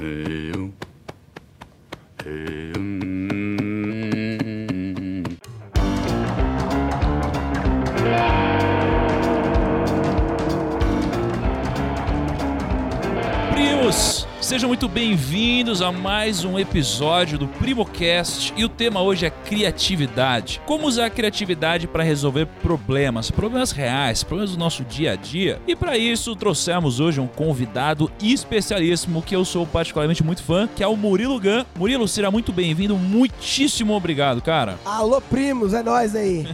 Eu. Eu. Primos, sejam muito bem-vindos a mais um episódio do PrimoCast e o tema hoje é criatividade. Como usar a criatividade para resolver problemas, problemas reais, problemas do nosso dia a dia. E para isso trouxemos hoje um convidado especialíssimo que eu sou particularmente muito fã, que é o Murilo Gun. Murilo, será muito bem-vindo, muitíssimo obrigado, cara. Alô, primos, é nós aí.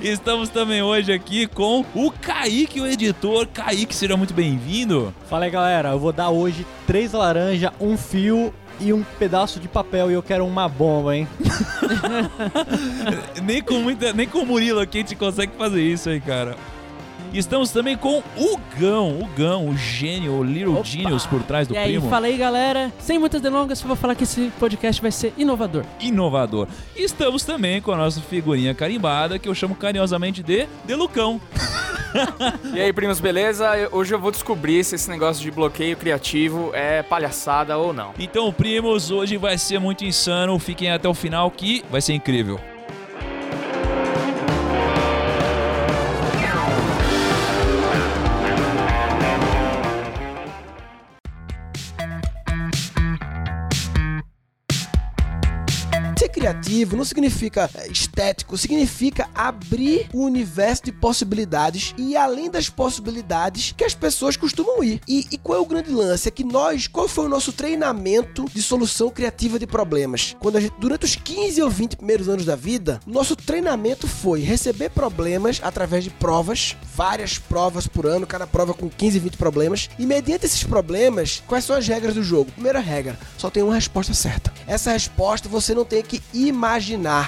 Estamos também hoje aqui com o Kaique, o editor. Kaique, seja muito bem-vindo. Fala aí, galera. Eu vou dar hoje três laranjas, um fio e um pedaço de papel e eu quero uma bomba, hein? nem com muita, nem com o Murilo aqui a gente consegue fazer isso aí, cara. Estamos também com o Gão, o Gão, o gênio, o Little Opa! Genius por trás do e aí, primo. fala aí, galera. Sem muitas delongas, só vou falar que esse podcast vai ser inovador. Inovador. E estamos também com a nossa figurinha carimbada, que eu chamo carinhosamente de Delucão. E aí, primos, beleza? Hoje eu vou descobrir se esse negócio de bloqueio criativo é palhaçada ou não. Então, primos, hoje vai ser muito insano. Fiquem até o final que vai ser incrível. Criativo não significa estético, significa abrir o universo de possibilidades e além das possibilidades que as pessoas costumam ir. E, e qual é o grande lance? É que nós, qual foi o nosso treinamento de solução criativa de problemas? Quando a gente, durante os 15 ou 20 primeiros anos da vida, nosso treinamento foi receber problemas através de provas, várias provas por ano, cada prova com 15, 20 problemas, e mediante esses problemas, quais são as regras do jogo? Primeira regra, só tem uma resposta certa. Essa resposta você não tem que imaginar,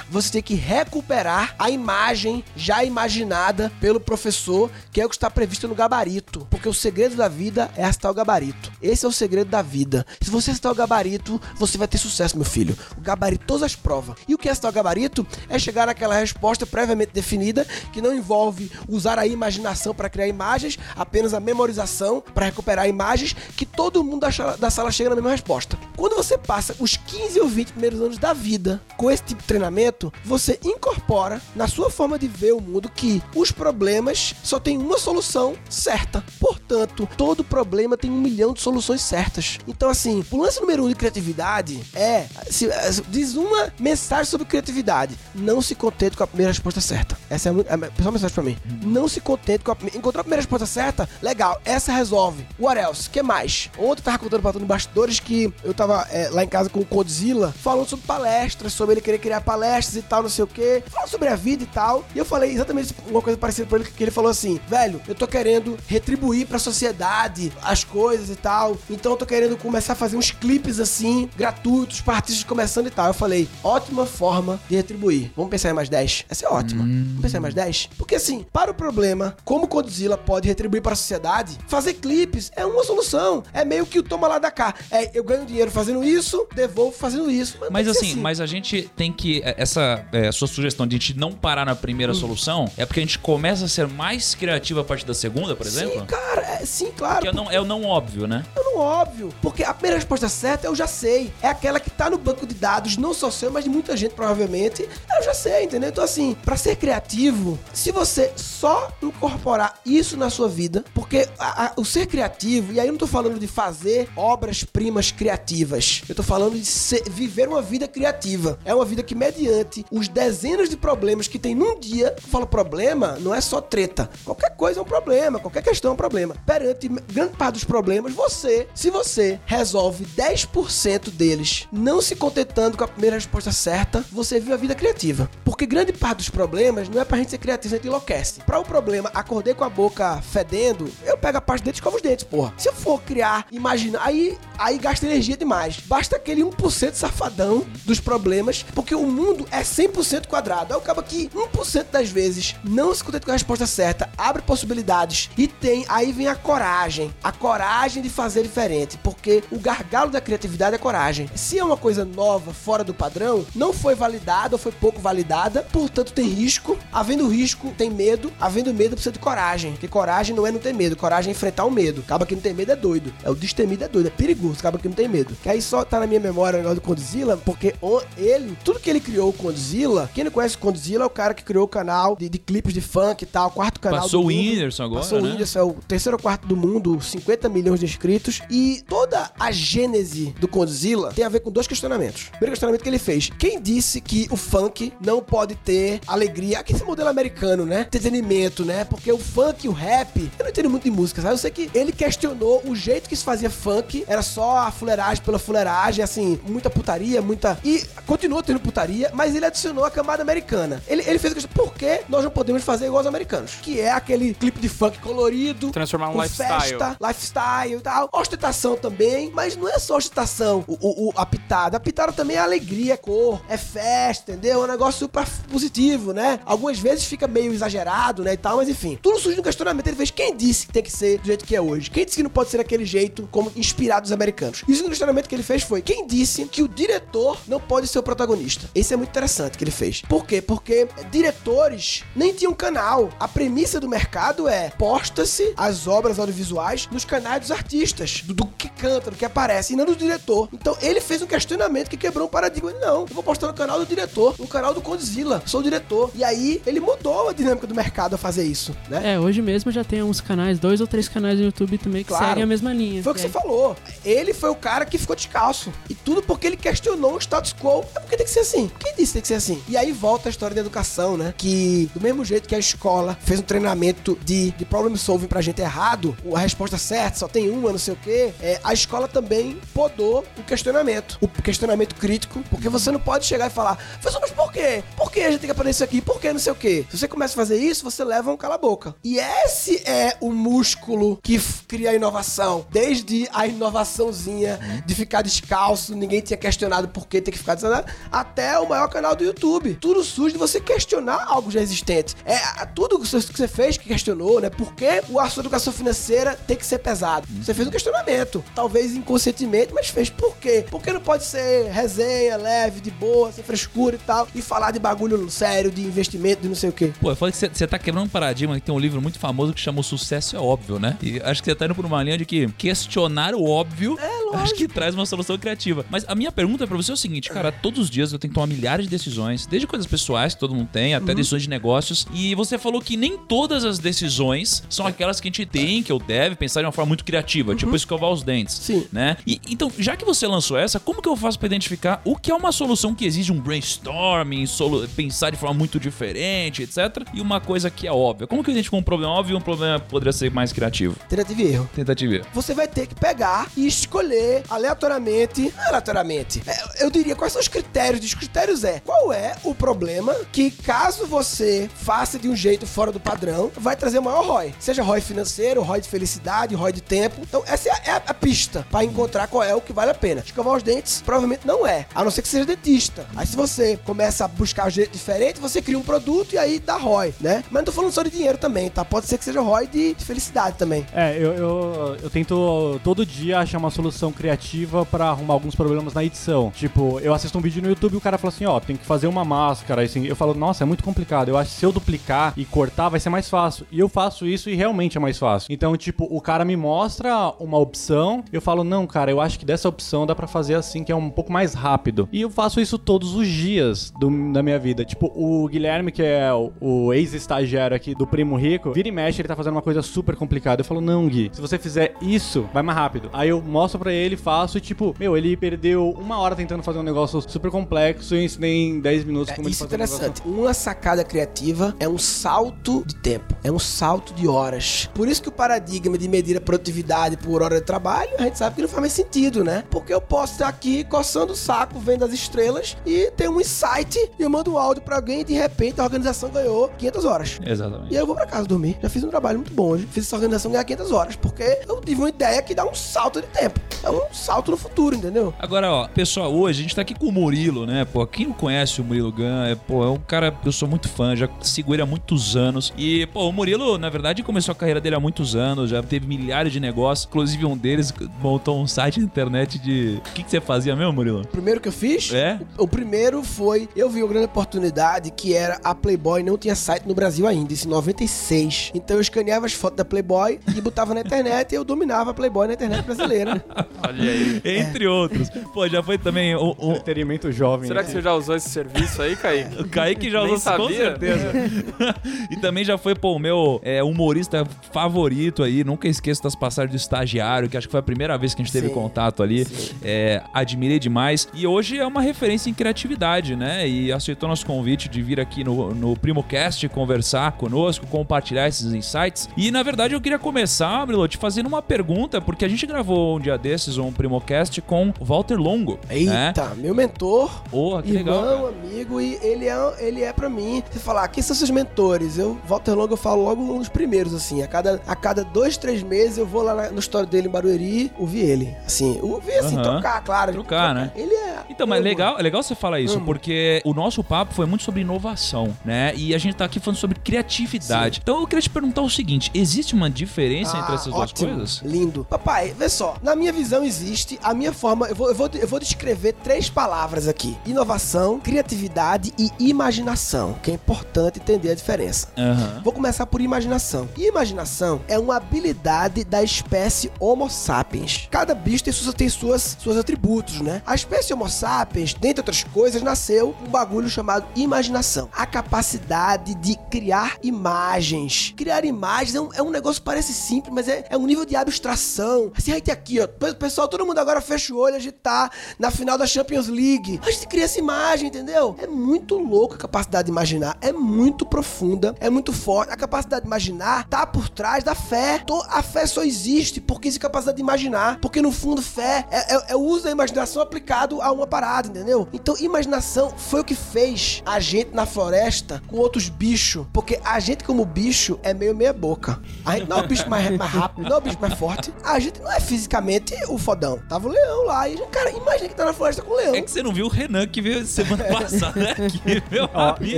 você tem que recuperar a imagem já imaginada pelo professor, que é o que está previsto no gabarito. Porque o segredo da vida é acertar o gabarito. Esse é o segredo da vida. Se você acertar o gabarito, você vai ter sucesso, meu filho. O gabarito, todas as provas. E o que é acertar o gabarito? É chegar naquela resposta previamente definida, que não envolve usar a imaginação para criar imagens, apenas a memorização para recuperar imagens, que todo mundo da sala- da sala chega na mesma resposta. Quando você passa os 15 ou 20 primeiros anos da vida com esse tipo de treinamento, você incorpora na sua forma de ver o mundo que os problemas só tem uma solução certa. Portanto, todo problema tem um milhão de soluções certas. Então, assim, o lance número um de criatividade é se- diz uma mensagem sobre criatividade. Não se contente com a primeira resposta certa. Essa é a, a principal mensagem pra mim. Não se contente com a primeira. Encontrou a primeira resposta certa? Legal, essa resolve. What else? que mais? Ontem eu tava contando pra todo bastidores que eu tava é, lá em casa com o Godzilla falando sobre palestras, sobre ele querer criar palestras e tal, não sei o que, falando sobre a vida e tal. E eu falei exatamente uma coisa parecida pra ele, que ele falou assim: velho, eu tô querendo retribuir pra sociedade as coisas e tal. Então eu tô querendo começar a fazer uns clipes assim, gratuitos, pra artistas começando e tal. Eu falei, ótima forma de retribuir. Vamos pensar em mais 10? Essa é ótima. Vamos pensar em mais 10? Porque assim, para o problema, como Godzilla pode retribuir para a sociedade, fazer clipes é uma solução. É meio que o toma lá da cá. É, eu ganho dinheiro fazendo isso, devolvo fazendo isso. Mas que ser assim, mas a gente tem que. Essa é, sua sugestão de a gente não parar na primeira Hum. solução é porque a gente começa a ser mais criativo a partir da segunda, por exemplo? Sim, cara, é, sim, claro. Que é o não, é o não óbvio, né? É não óbvio. Porque a primeira resposta certa eu já sei. É aquela que tá no banco de dados, não só seu, mas de muita gente, provavelmente. Eu já sei, entendeu? Então, assim, pra ser criativo, se você só incorporar isso na sua vida, porque a- a- o ser criativo, e aí eu não tô falando de fazer obras-primas criativas. Eu tô falando de ser- viver uma vida criativa. É uma vida que, mediante os dezenas de problemas que tem num dia, eu falo problema, não é só treta. Qualquer coisa é um problema, qualquer questão é um problema. Perante grande parte dos problemas, você, se você resolve 10% deles, não se contentando com a primeira resposta certa, você vive a vida criativa. Porque grande parte dos problemas não é pra gente ser criativo, a gente enlouquece. Pra o problema, acordei com a boca fedendo, eu pego a parte dele e escovo os dentes, porra. Se eu for criar, imaginar, aí, aí gasta energia demais. Basta aquele 1% safadão dos problemas, porque o mundo é 100% quadrado. Aí acaba que 1% das vezes não se contenta com a resposta certa, abre possibilidades e tem, aí vem a coragem. A coragem de fazer diferente. Porque o gargalo da criatividade é coragem. Se é uma coisa nova, fora do padrão, não foi validada ou foi pouco validada, portanto tem risco. Havendo risco, tem medo. Havendo medo, precisa de coragem. Porque coragem não é não ter medo. Coragem é enfrentar o medo. Acaba que não tem medo é doido. É o destemido é doido. É perigoso. Acaba que não tem medo. Que aí só tá na minha memória o negócio do Condzilla, porque o- ele, tudo que ele criou o Condzilla, quem não conhece o Condzilla é o cara que criou o canal de, de clipes de funk e tal, quarto canal Passou o. Whindersson agora, Passou o né? Whindersson, é o terceiro ou quarto do mundo, 50 milhões de inscritos. E toda a gênese do Condzilla tem a ver com dois questionamentos. Primeiro questionamento que ele fez: quem disse que o funk não pode ter alegria? Aqui esse modelo americano, né? Entretenimento, né? Porque o funk e o rap, eu não entendo muito de música, sabe? Eu sei que ele questionou o jeito que se fazia funk, era só a fuleiragem pela fuleiragem, assim, muita putaria, muita. E continua tendo putaria, mas ele adicionou a camada americana. Ele, ele fez a questão: por que nós não podemos fazer igual os americanos? Que é aquele clipe de funk colorido, Transformar um lifestyle. festa, lifestyle e tal. Ostentação também, mas não é só ostentação, o, o, o- a pitada. A pitada também é alegria, é cor, é festa, entendeu? É um negócio super positivo, né? Algumas vezes fica meio exagerado, né, e tal, mas enfim. Tudo surge no questionamento. Ele fez, quem disse que tem que ser do jeito que é hoje? Quem disse que não pode ser daquele jeito como inspirado dos americanos? E o segundo questionamento que ele fez foi, quem disse que o diretor não pode ser o protagonista? Esse é muito interessante que ele fez. Por quê? Porque diretores nem tinham canal. A premissa do mercado é posta-se as obras audiovisuais nos canais dos artistas, do, do que canta, do que aparece, e não do diretor. Então ele fez um questionamento que quebrou um paradigma. Ele, Não, eu vou postar no canal do diretor, no canal do Condzilla, sou o diretor. E aí ele mudou a dinâmica do mercado a fazer isso, né? É, hoje mesmo já tem uns canais, dois ou três canais no YouTube também que Claro. seguem a mesma linha. Foi o que E você falou. Ele foi o cara que ficou descalço. E tudo porque ele questionou o status quo. É porque tem que ser assim. Quem disse que tem que ser assim? E aí volta a história da educação, né? Que do mesmo jeito que a escola fez um treinamento de, de problem solving pra gente errado, a resposta certa só tem uma, não sei o quê, é, a escola também podou o questionamento. O questionamento crítico. Porque você não pode chegar e falar, mas por quê? Por que a gente tem que aprender isso aqui? Por que não sei o quê? Se você começa a fazer isso, você leva um cala-boca. E esse é o músculo que cria a inovação. Desde a inovaçãozinha de ficar descalço, ninguém tinha questionado por que tem que ficar descalço, até o maior canal do YouTube. Tudo surge de você questionar algo já existente. É tudo que você fez que questionou, né? Por que o assunto educação financeira tem que ser pesado? Você fez um questionamento. Talvez inconscientemente, mas fez. Por quê? Porque não pode ser resenha, leve, de boa, sem frescura e tal, e falar de bagulho sério, de investimento, de não sei o quê. Pô, eu falei que você- tá quebrando um paradigma que tem um livro muito famoso que chama O Sucesso é Óbvio, né? E acho que você tá indo por uma linha de que questionar o óbvio acho que traz uma solução criativa. Mas a minha pergunta pra você é o seguinte, cara, todos os dias eu tenho que tomar milhares de decisões, desde coisas pessoais que todo mundo tem, até decisões de negócios. E você falou que nem todas as decisões são aquelas que a gente tem, que eu deve pensar de uma forma muito criativa, tipo escovar os dentes. Sim. Né? E, então, já que você lançou essa, como que eu faço pra identificar o que é uma solução que exige um brainstorming, solu- pensar de forma muito diferente, etc. E uma coisa que é óbvia. Como que eu identifico um problema óbvio e um problema que poderia ser mais criativo? Tentativa e erro. Tentativa. e erro. você vai ter que pegar e escolher aleatoriamente, aleatoriamente, é, eu diria quais são os critérios. Os critérios é qual é o problema que caso você faça de um jeito fora do padrão, vai trazer maior ROI. Seja ROI financeiro, ROI de felicidade, ROI de tempo. Então essa é a, é pista para encontrar qual é o que vale a pena. Escovar os dentes provavelmente não é, a não ser que seja dentista. Aí se você começa a buscar um jeito diferente, você cria um produto e aí dá ROI, né? Mas não tô falando só de dinheiro também, tá? Pode ser que seja ROI de, de felicidade também. É, eu, eu, eu tento todo dia achar uma solução criativa pra arrumar alguns problemas na edição. Tipo, eu assisto um vídeo no YouTube e o cara fala assim, ó, tem que fazer uma máscara, assim. Eu falo, nossa, é muito complicado. Eu acho que se eu duplicar e cortar vai ser mais fácil. E eu faço isso e realmente é mais fácil. Então, tipo, o cara me mostra uma opção, eu falo, não, cara, eu acho que dessa opção dá pra fazer assim, que é um pouco mais rápido. E eu faço isso todos os dias do- da minha vida. Tipo, o Guilherme, que é o, o ex-estagiário aqui do Primo Rico, vira e mexe, ele tá fazendo uma coisa super complicada. Eu falo, não, Gui, se você fizer isso, vai mais rápido. Aí eu mostro pra ele, faço e, tipo, meu, ele perdeu uma hora tentando fazer um negócio super complexo e eu ensinei em 10 minutos É, como isso é fazer um interessante. Uma sacada criativa é um salto de tempo, é um salto de horas. Por isso que o paradigma de medir a produtividade por hora de trabalho, a gente sabe que não faz mais sentido, né? Porque eu posso estar aqui coçando o saco, vendo as estrelas e ter um insight e eu mando um áudio pra alguém e de repente a organização ganhou 500 horas. Exatamente. E aí eu vou pra casa dormir. Já fiz um trabalho muito bom hoje. Fiz essa organização ganhar 500 horas, porque eu tive uma ideia que dá um salto de tempo. é um salto no futuro, entendeu? Agora, ó, pessoal, hoje a gente tá aqui com o Murilo, né? Pô, quem não conhece o Murilo Gun, é, pô, é um cara que eu sou muito fã, já sigo ele há muitos anos. E, pô, o Murilo, na verdade, começou a carreira dele há muitos anos, já teve milhares de negócios, inclusive um deles montou um site na internet de. O que, que você fazia mesmo, Murilo? O primeiro que eu fiz, É? o, o primeiro foi, eu vi uma grande oportunidade que era a Playboy não tinha site no Brasil ainda, isso em 96. Então eu escaneava as fotos da Playboy e botava na internet e eu dominava a Playboy na internet brasileira. Olha aí. Entre outros. Pô, já foi também o, o, Entretenimento jovem. Será que você já usou esse serviço aí, Kaique? O Kaique já usou com sabia. certeza. e também já foi, pô, o meu é, humorista favorito aí. Nunca esqueço das passagens do estagiário, que acho que foi a primeira vez que a gente teve Sim, contato ali. É, admirei demais. E hoje é uma referência em criatividade, né? E aceitou nosso convite de vir aqui no, no PrimoCast conversar conosco, compartilhar esses insights. E na verdade eu queria começar, Brilo, te fazendo uma pergunta, porque a gente gravou um dia desses um PrimoCast com o Walter Longo. né? Eita, meu mentor, Porra, que legal. irmão, cara. amigo, e ele é, ele é para mim. Você falar, quem são seus mentores? Eu, Walter Longo, eu falo logo um dos primeiros, assim. A cada, a cada dois, três meses eu vou lá na- no história dele em Barueri ouvir ele. Assim, ouvir assim, Aham. trocar, claro. Trocar, né? Ele é. Então, mas é legal, é legal você falar isso, Amo. porque o nosso papo foi muito sobre inovação, né? E a gente tá aqui falando sobre criatividade. Então eu queria te perguntar o seguinte: existe uma diferença entre Ah, essas ótimo, duas coisas? Lindo. Papai, vê só. Na minha visão existe a minha forma. Eu vou, eu vou, eu vou descrever três palavras aqui: inovação, criatividade e imaginação. Que é importante entender a diferença. Aham. Vou começar por imaginação. Imaginação é uma habilidade da espécie Homo sapiens. Cada bicho tem suas, tem suas, suas atributos, né? A espécie Homo sapiens, dentre outras coisas, nasceu um bagulho chamado imaginação. A capacidade de criar imagens. Criar imagens é um, é um negócio que parece simples, mas é, é um nível de abstração. Assim, aí tem aqui, ó. Pe- Pessoal, todo mundo agora fecha o olho, a gente tá na final da Champions League. A gente cria essa imagem, entendeu? É muito louco a capacidade de imaginar. É muito profunda, é muito forte. A capacidade de imaginar tá por trás da fé. A fé só existe porque existe capacidade de imaginar. Porque no fundo, fé é, é- é o uso da imaginação aplicado a uma parada, entendeu? Então, imaginação foi o que fez a gente na floresta com outros bichos. Porque a gente, como bicho, é meio meia boca. A gente não é o bicho mais, mais rápido, não é o bicho mais forte. A gente não é fisicamente o fodão. Tava o leão lá. E, cara, imagina que tá na floresta com o leão. É que você não viu o Renan que veio semana passada aqui, meu Ó, amigo.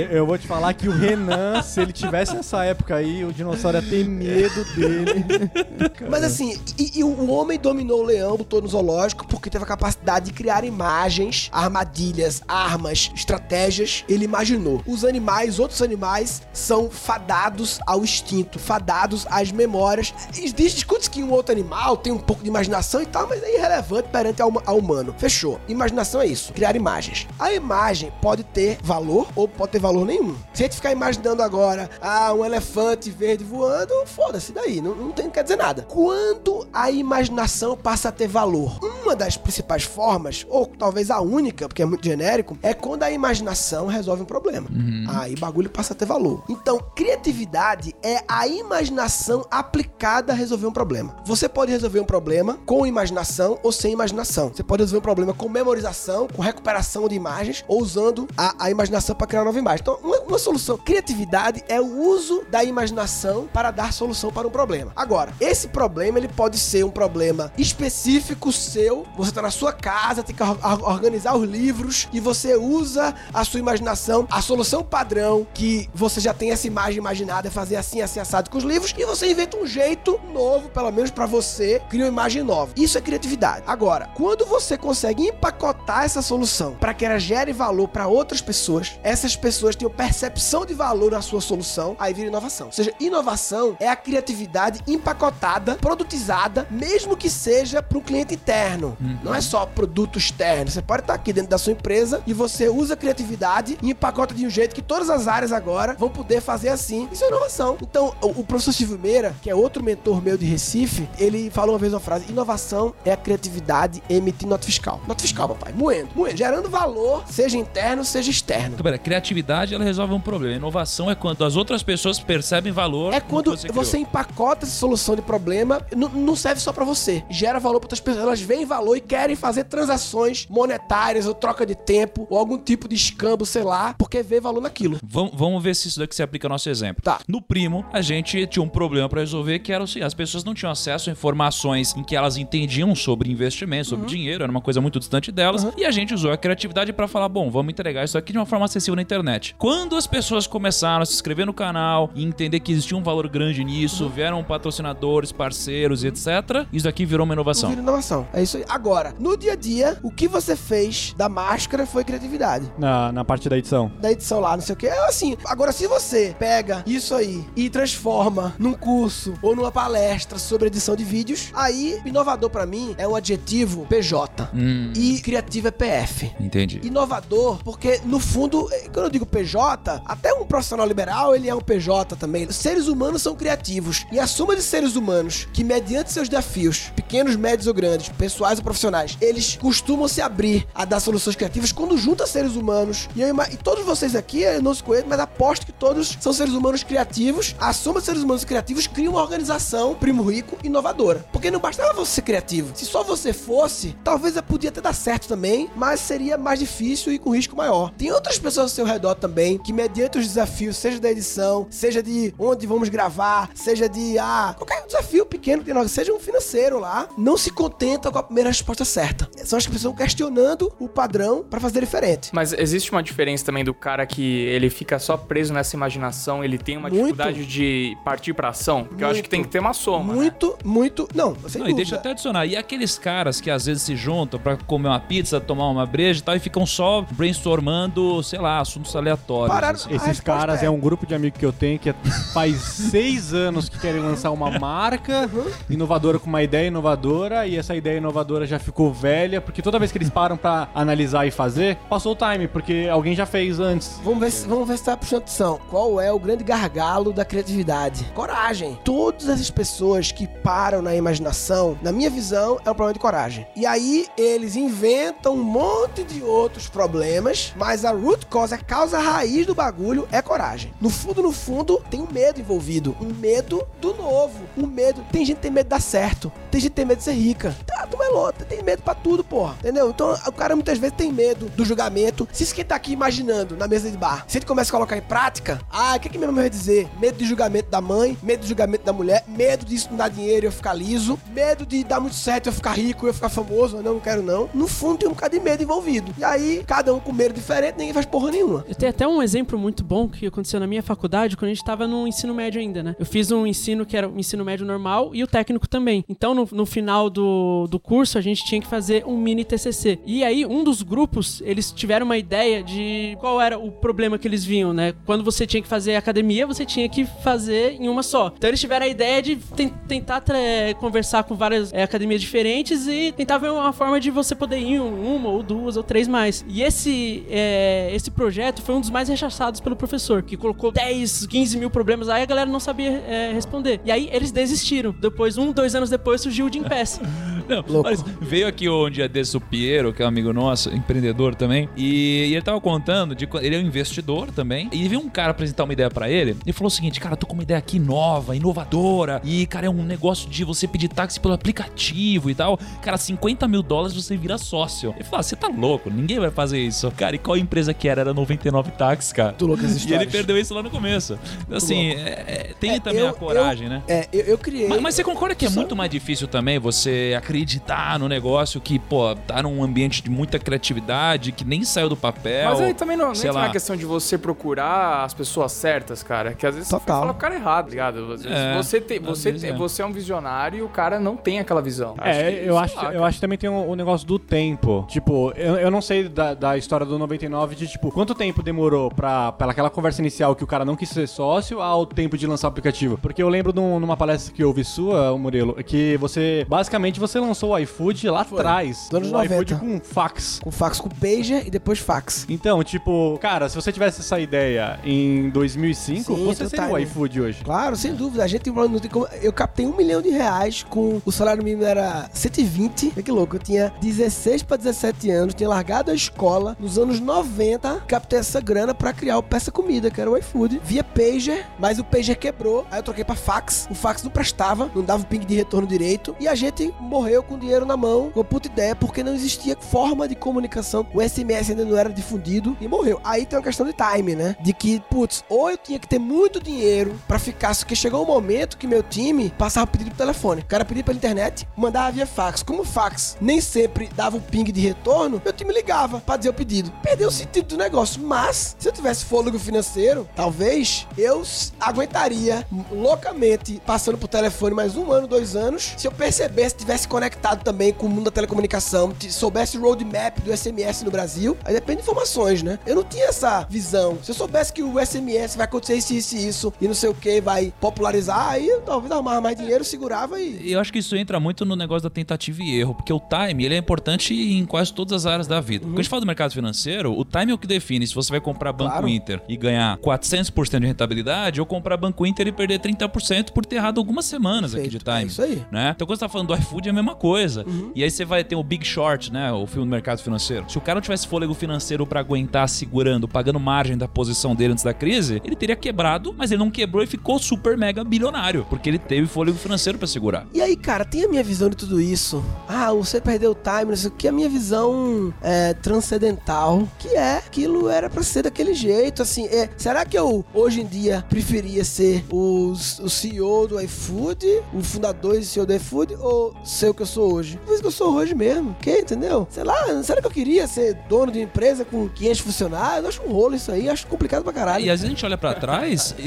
eu vou te falar que o Renan, se ele tivesse nessa época aí, o dinossauro ia ter medo dele. Mas assim, e, e o homem dominou o leão, botou no zoológico, porque teve a capacidade de criar imagens, armadilhas, armas, estratégias. Ele imaginou. Os animais, outros animais, são fadados ao instinto, fadados às memórias. E diz- discute que um outro animal tem um pouco de imaginação e tal, mas é irrelevante perante ao, ao humano. Fechou. Imaginação é isso, criar imagens. A imagem pode ter valor ou pode ter valor nenhum. Se a gente ficar imaginando agora, ah, um elefante verde voando, foda-se daí, não, não, tem, não quer dizer nada. Quando a imaginação passa a ter valor? Uma das principais formas, ou talvez a única, porque é muito genérico, é quando a imaginação resolve um problema. Aí o bagulho passa a ter valor. Então, criatividade é a imaginação aplicada a resolver um problema. Você pode resolver um problema com imaginação ou sem imaginação. Você pode resolver um problema com memorização, com recuperação de imagens, ou usando a, a imaginação para criar uma nova imagem. Então, uma, uma solução. Criatividade é o uso da imaginação para dar solução para um problema. Agora, esse problema ele pode ser um problema específico seu. Você está na sua casa, tem que or- or- organizar os livros e você usa a sua imaginação. A solução padrão que você já tem essa imagem imaginada é fazer assim, assim, assado com os livros e você inventa um jeito novo, pelo menos para você, cria uma imagem nova. Isso é criatividade. Agora, quando você consegue empacotar essa solução para que ela gere valor para outras pessoas, essas pessoas tenham percepção de valor na sua solução, aí vira inovação. Ou seja, inovação é a criatividade empacotada, produtizada, mesmo que seja para um cliente interno. Não é só produto externo. Você pode estar aqui dentro da sua empresa e você usa a criatividade e empacota de um jeito que todas as áreas agora vão poder fazer assim. Isso é inovação. Então, o, o professor Silvio Meira, que é outro mentor meu de Recife, ele falou uma vez uma frase: inovação é a criatividade emitindo nota fiscal. Nota fiscal, papai. Moendo, moendo, gerando valor, seja interno, seja externo. Então, pera, criatividade ela resolve um problema. Inovação é quando as outras pessoas percebem valor. É quando você, criou. empacota essa solução de problema, não serve só pra você. Gera valor para outras pessoas. Elas veem valor e querem fazer transações monetárias, ou troca de tempo, ou algum tipo de escambo, sei lá, porque vê valor naquilo. Vamos, vamos ver se isso daqui se aplica ao nosso exemplo. Tá. No primo, a gente tinha um problema pra resolver que era o seguinte: as pessoas não tinham acesso a informações em que elas entendiam sobre investimento, sobre dinheiro, era uma coisa muito distante delas. E a gente usou a criatividade pra falar: bom, vamos entregar isso aqui de uma forma acessível na internet. Quando as pessoas começaram a se inscrever no canal e entender que existia um valor grande nisso, vieram patrocinadores, parceiros e etc., isso aqui virou uma inovação. Vira inovação. É isso aí. Agora, no dia a dia, o que você fez da máscara foi criatividade. Na, na parte da edição. Da edição lá, não sei o que. É assim. Agora, se você pega isso aí e transforma num curso ou numa palestra sobre edição de vídeos, aí inovador pra mim é um adjetivo PJ. Hum, E criativo é PF. Entendi. Inovador, porque no fundo, eh, quando eu digo PJ, até um profissional liberal ele é um PJ também. Seres humanos são criativos e a soma de seres humanos que, mediante seus desafios, pequenos, médios ou grandes, pessoais ou profissionais, eles costumam se abrir a dar soluções criativas quando junta seres humanos. E, eu e todos vocês aqui, eu não se conheço, mas aposto que todos são seres humanos criativos. A soma de seres humanos criativos cria uma organização, primo rico, inovadora. Porque não bastava você ser criativo. Se só você fosse, talvez podia até dar certo também, mas seria mais difícil e com risco maior. Tem outras pessoas ao seu redor também que, mediante os desafios, seja da edição, seja de onde vamos gravar, seja de ah, qualquer desafio pequeno que tem, seja um financeiro lá, não se contenta com a primeira resposta certa. São as pessoas questionando o padrão para fazer diferente. Mas existe uma diferença também do cara que ele fica só preso nessa imaginação, ele tem uma Muito. dificuldade de partir pra ação? Porque eu acho que tem que ter uma soma. né? Muito, muito. Não, sem Não, e dúvida. deixa eu até adicionar. E aqueles caras que às vezes se juntam pra comer uma pizza, tomar uma breja e tal, e ficam só brainstormando, sei lá, assuntos aleatórios. Pararam- assim. Esses resposta caras é- é... um grupo de amigos que eu tenho que faz seis anos que querem lançar uma marca inovadora com uma ideia inovadora e essa ideia inovadora já ficou velha, porque toda vez que eles param pra analisar e fazer, passou o time, porque alguém já fez antes. Vamos ver, se, vamos ver se tá puxando atenção. Qual é o grande gargalo da criatividade? Coragem. Todas essas pessoas que param na imaginação, na minha visão, é um problema de coragem. E aí eles inventam um monte de outros problemas, mas a root cause, a causa raiz do bagulho é coragem. No fundo, no fundo, tem um medo envolvido. Um medo do novo. Um medo. Tem gente que tem medo de dar certo. Tem gente que tem medo de ser rica. Tá, tu é louco. Tem medo pra tudo, porra. Entendeu? Então, o cara muitas vezes tem medo do julgamento. Se isso que tá aqui imaginando na mesa de bar, se ele começa a colocar em prática, ah, o que, que minha mãe vai dizer? Medo de julgamento da mãe, medo de julgamento da mulher, medo disso não dar dinheiro e eu ficar liso, medo de dar muito certo e eu ficar rico e eu ficar famoso. Não, não quero não. No fundo, tem um bocado de medo envolvido. E aí, cada um com medo diferente, ninguém faz porra nenhuma. Eu tenho até um exemplo muito bom que aconteceu na minha faculdade quando a gente tava no ensino médio ainda, né? Eu fiz um ensino que era o ensino médio normal e o técnico também. Então, no, no final do, do curso, a gente tinha que fazer um mini TCC. E aí, um dos grupos, eles tiveram uma ideia de qual era o problema que eles viam, né? Quando você tinha que fazer academia, você tinha que fazer em uma só. Então, eles tiveram a ideia de ten- tentar tra- conversar com várias é, academias diferentes e tentar ver uma forma de você poder ir em uma ou duas ou três mais. E esse, é, esse projeto foi um dos mais rechaçados pelo professor, que colocou 10, 15 mil problemas lá e a galera não sabia é, responder. E aí eles desistiram. Depois, um, dois anos depois, surgiu o Jim Pass. Não, mas veio aqui um dia desse o Piero, que é um amigo nosso, empreendedor também, e, e ele tava contando, de, ele é um investidor também, e veio um cara apresentar uma ideia pra ele, e falou o seguinte, cara, tô com uma ideia aqui nova, inovadora, e, cara, é um negócio de você pedir táxi pelo aplicativo e tal, cara, 50 mil dólares você vira sócio. Ele falou, ah, você tá louco, ninguém vai fazer isso. Cara, e qual empresa que era? Era 99 táxis, cara. Muito louco E ele perdeu isso lá no começo. Então, assim, é- é- tem É, também eu- a coragem, né? É, eu, eu criei. Mas, mas você concorda que é muito mais difícil também você acreditar no negócio que, pô, tá num ambiente de muita criatividade, que nem saiu do papel? Mas aí também não, não sei entra lá. na questão de você procurar as pessoas certas, cara. Que às vezes Total. você fala pro cara errado, tá ligado? Às vezes É, você, tem, às você, vezes tem- é. você é um visionário e o cara não tem aquela visão. É, que, eu acho, lá, eu acho que também tem o, o negócio do tempo. Tipo, eu, eu não sei da, da história do 99 de, tipo, quanto tempo demorou pra, pra aquela conversa inicial que o cara não quis ser sócio ao tempo de lançar o aplicativo. Porque eu lembro num- numa palestra que eu ouvi sua, Murilo, que você, basicamente, você lançou o iFood lá atrás. Nos anos o iFood 90. com fax. Com fax, com pager e depois fax. Então, tipo, cara, se você tivesse essa ideia em 2005, Sim, você tem o seria o timing. iFood hoje. Claro, sem dúvida. A gente tem um problema. não tem como- Eu captei um milhão de reais com o salário mínimo era 120. Olha que louco. Eu tinha 16 para 17 anos, tinha largado a escola. Nos anos 90, captei essa grana pra criar o Peça Comida, que era o iFood. Via pager, mas o pager quebrou. Aí eu troquei pra fax. O fax não prestava, não dava o ping de retorno direito. E a gente morreu com dinheiro na mão, com puta ideia, porque não existia forma de comunicação. O SMS ainda não era difundido e morreu. Aí tem uma questão de time, né? De que, putz, ou eu tinha que ter muito dinheiro pra ficar, porque chegou um momento que meu time passava pedido pro telefone. O cara pedia pela internet, mandava via fax. Como o fax nem sempre dava o ping de retorno, time ligava pra dizer o pedido. Perdeu o sentido do negócio, mas se eu tivesse fôlego financeiro, talvez eu aguentaria loucamente passando por telefone mais um ano, dois anos, se eu percebesse, tivesse conectado também com o mundo da telecomunicação, soubesse o roadmap do SMS no Brasil, aí depende de informações, né? Eu não tinha essa visão. Se eu soubesse que o SMS vai acontecer isso, isso e isso, e não sei o que, vai popularizar, aí eu talvez arrumava mais dinheiro, segurava e... Eu acho que isso entra muito no negócio da tentativa e erro, porque o time ele é importante em quase todas as áreas da vida. Quando a gente fala do mercado financeiro, o time é o que define se você vai comprar Banco Claro. Inter e ganhar 400% de rentabilidade ou comprar Banco Inter e perder 30% por ter errado algumas semanas aqui de Perfeito. É time. isso aí. Né? Então quando você tá falando do iFood é a mesma coisa. E aí você vai ter o Big Short, né? O filme do mercado financeiro. Se o cara não tivesse fôlego financeiro pra aguentar segurando, pagando margem da posição dele antes da crise, ele teria quebrado, mas ele não quebrou e ficou super mega bilionário, porque ele teve fôlego financeiro pra segurar. E aí, cara, tem a minha visão de tudo isso. Ah, você perdeu o time, não sei o que. A minha visão é, transcendental, que é aquilo era pra ser daquele jeito, assim. É, será que eu, hoje em dia, preferia ser o, o CEO do iFood, o fundador e CEO do iFood, ou ser o que eu sou hoje? Talvez que eu sou hoje mesmo, que, entendeu? Sei lá, será que eu queria ser dono de uma empresa com 500 funcionários? Eu acho um rolo isso aí, acho complicado pra caralho. E às vezes a gente olha pra trás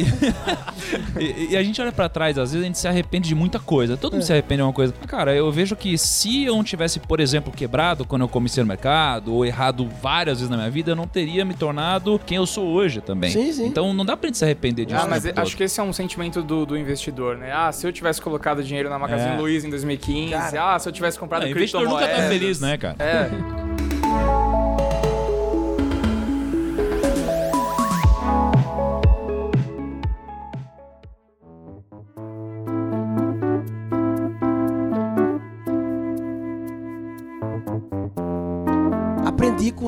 e, e- e a gente olha pra trás, às vezes a gente se arrepende de muita coisa. Todo mundo se arrepende de uma coisa. Cara, eu vejo que se eu não tivesse, por exemplo, quebrado quando eu comecei no mercado, ou errado várias vezes na minha vida, eu não teria me tornado quem eu sou hoje também. Sim, sim. Então não dá pra gente se arrepender disso. Ah, mas tempo acho todo. que esse é um sentimento do, do investidor, né? Ah, se eu tivesse colocado dinheiro na Magazine É. Luiza em 2015, Cara. ah, se eu tivesse comprado Não, o investidor nunca tá feliz, né, cara? É.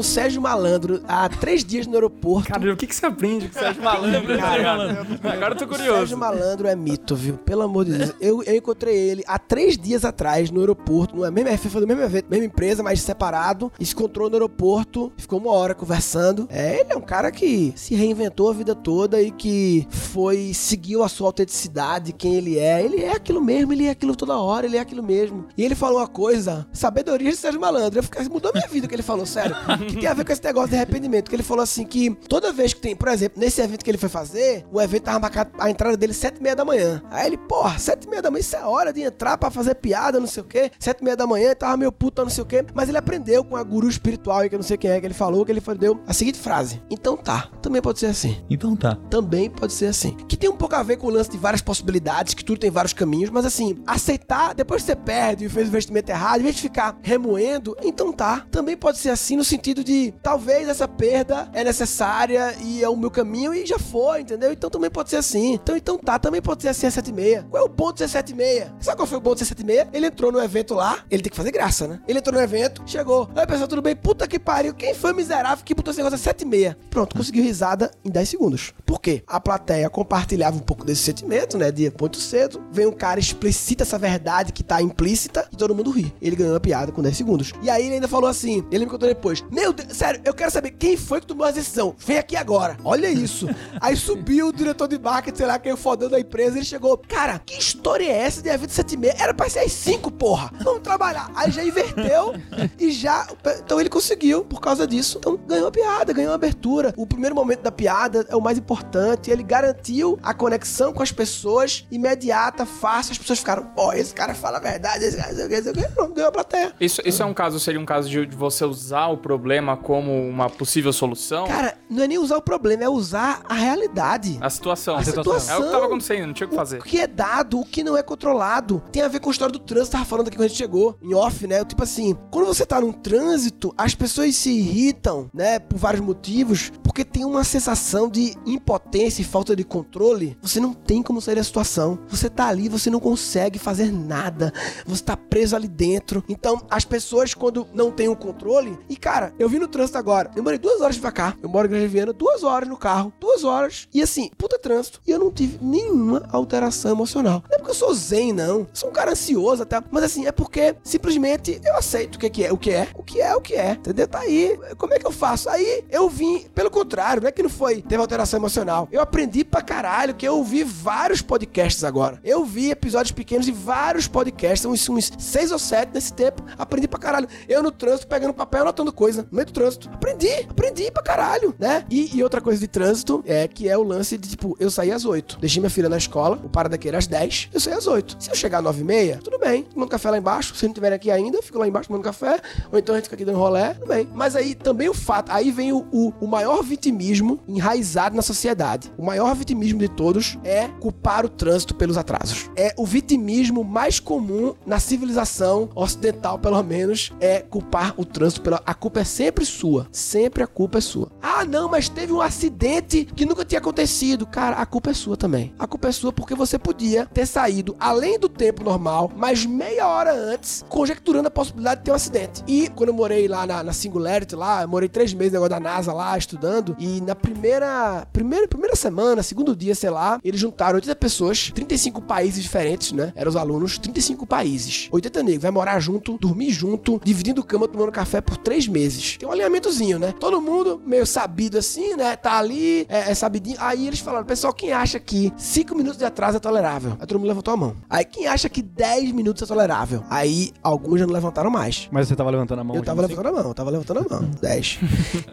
Sérgio Malandro há três dias no aeroporto. Cara, o que, que você aprende com o Sérgio Malandro? cara? Agora eu tô O curioso. Sérgio Malandro é mito, viu? Pelo amor de Deus. Eu, eu encontrei ele há três dias atrás no aeroporto. Não é mesmo, foi do mesmo evento, mesma empresa, mas separado. E se encontrou no aeroporto. Ficou uma hora conversando. É, ele é um cara que se reinventou a vida toda e que foi, seguiu a sua autenticidade, quem ele é. Ele é aquilo mesmo, ele é aquilo toda hora, ele é aquilo mesmo. E ele falou uma coisa, sabedoria de Sérgio Malandro. Eu fiquei, mudou minha vida o que ele falou, sério. Que tem a ver com esse negócio de arrependimento. Que ele falou assim que toda vez que tem, por exemplo, nesse evento que ele foi fazer, o evento tava marcado a entrada dele sete e meia da manhã. Aí ele, porra, sete e meia da manhã, isso é hora de entrar pra fazer piada, não sei o quê. Sete e meia da manhã, tava meio puto, não sei o quê. Mas ele aprendeu com a guru espiritual aí, que eu não sei quem é, que ele falou, que ele deu a seguinte frase. Então tá, também pode ser assim. Então tá. Também pode ser assim. Que tem um pouco a ver com o lance de várias possibilidades, que tudo tem vários caminhos, mas assim, aceitar, depois que você perde e fez o investimento errado, em vez de ficar remoendo, então tá. Também pode ser assim no sentido de talvez essa perda é necessária e é o meu caminho e já foi, entendeu? Então também pode ser assim. Então, então tá, também pode ser assim a 7,6. Qual é o ponto de ser 7,6? Sabe qual foi o ponto de ser 7,6? Ele entrou no evento lá, ele tem que fazer graça, né? Ele entrou no evento, chegou. Oi, pessoal, tudo bem? Puta que pariu. Quem foi miserável que botou esse negócio a 7,6? Pronto, conseguiu risada em 10 segundos. Por quê? A plateia compartilhava um pouco desse sentimento, né? De muito cedo. Vem um cara, explicita essa verdade que tá implícita e todo mundo ri. Ele ganhou a piada com 10 segundos. E aí ele ainda falou assim: ele me contou depois: Deus, sério, eu quero saber quem foi que tomou a decisão. Vem aqui agora. Olha isso. aí subiu o diretor de marketing, sei lá, quem é o fodão da empresa. Ele chegou: Cara, que história é essa de evento 76? Era pra ser às 5, porra. Vamos trabalhar. Aí já inverteu e já. Então ele conseguiu por causa disso. Então ganhou a piada, ganhou a abertura. O primeiro momento da piada é o mais importante. Ele garantiu a conexão com as pessoas imediata, fácil. As pessoas ficaram: Pô, esse cara fala a verdade. Esse cara, esse cara, esse cara. Ganhou a plateia. Isso, isso é um caso, seria um caso de, de você usar o problema como uma possível solução? Cara, não é nem usar o problema, é usar a realidade. a situação. A situação. É o que tava acontecendo, não tinha o que fazer. O que é dado, o que não é controlado. Tem a ver com a história do trânsito, tava falando aqui quando a gente chegou, em off, né? Tipo assim, quando você tá num trânsito, as pessoas se irritam, né? Por vários motivos, porque tem uma sensação de impotência e falta de controle. Você não tem como sair da situação. Você tá ali, você não consegue fazer nada. Você tá preso ali dentro. Então, as pessoas, quando não têm o controle, E, cara, eu vim no trânsito agora. Eu morei duas horas pra cá. Eu moro em Grande Viana, duas horas no carro. Duas horas. E assim, puta trânsito. E eu não tive nenhuma alteração emocional. Não é porque eu sou zen, não. Eu sou um cara ansioso até. Mas assim, é porque simplesmente eu aceito o que é, que é. O que é, o que é, o que é. Entendeu? Tá aí. Como é que eu faço? Aí eu vim, pelo contrário, não é que não foi, teve alteração emocional. Eu aprendi pra caralho que eu ouvi vários podcasts agora. Eu vi episódios pequenos de vários podcasts, uns, uns seis ou sete nesse tempo. Aprendi pra caralho. Eu no trânsito, pegando papel, anotando coisa, no meio do trânsito. Aprendi, aprendi pra caralho, né? E, e outra coisa de trânsito é que é o lance de, tipo, eu saí às oito. Deixei minha filha na escola, o Paradaqueira às 10, eu saí às 8. Se eu chegar às 9 e meia, tudo bem. Tomando café lá embaixo. Se não tiverem aqui ainda, eu fico lá embaixo tomando café. Ou então a gente fica aqui dando rolé, tudo bem. Mas aí também o fato, aí vem o, o, o maior vitimismo enraizado na sociedade. O maior vitimismo de todos é culpar o trânsito pelos atrasos. É o vitimismo mais comum na civilização ocidental, pelo menos, é culpar o trânsito pela. A culpa é sempre sua. Sempre a culpa é sua. Ah, não, mas teve um acidente que nunca tinha acontecido. Cara, a culpa é sua também. A culpa é sua porque você podia ter saído além do tempo normal, mas meia hora antes, conjecturando a possibilidade de ter um acidente. E quando eu morei lá na, na Singularity, lá, eu morei três meses no negócio da NASA lá, estudando, e na primeira, primeira, primeira semana, segundo dia, sei lá, eles juntaram 80 pessoas, 35 países diferentes, né? Eram os alunos, 35 países. 80 negros, vai morar junto, dormir junto, dividindo cama, tomando café por três meses. Tem um alinhamentozinho, né? Todo mundo meio sabido assim, né? Tá ali, é, é sabidinho. Aí eles falaram, pessoal, quem acha que 5 minutos de atraso é tolerável? Aí todo mundo levantou a mão. Aí quem acha que 10 minutos é tolerável? Aí alguns já não levantaram mais. Mas você tava levantando a mão. Eu tava levantando a mão, eu tava levantando a mão. 10.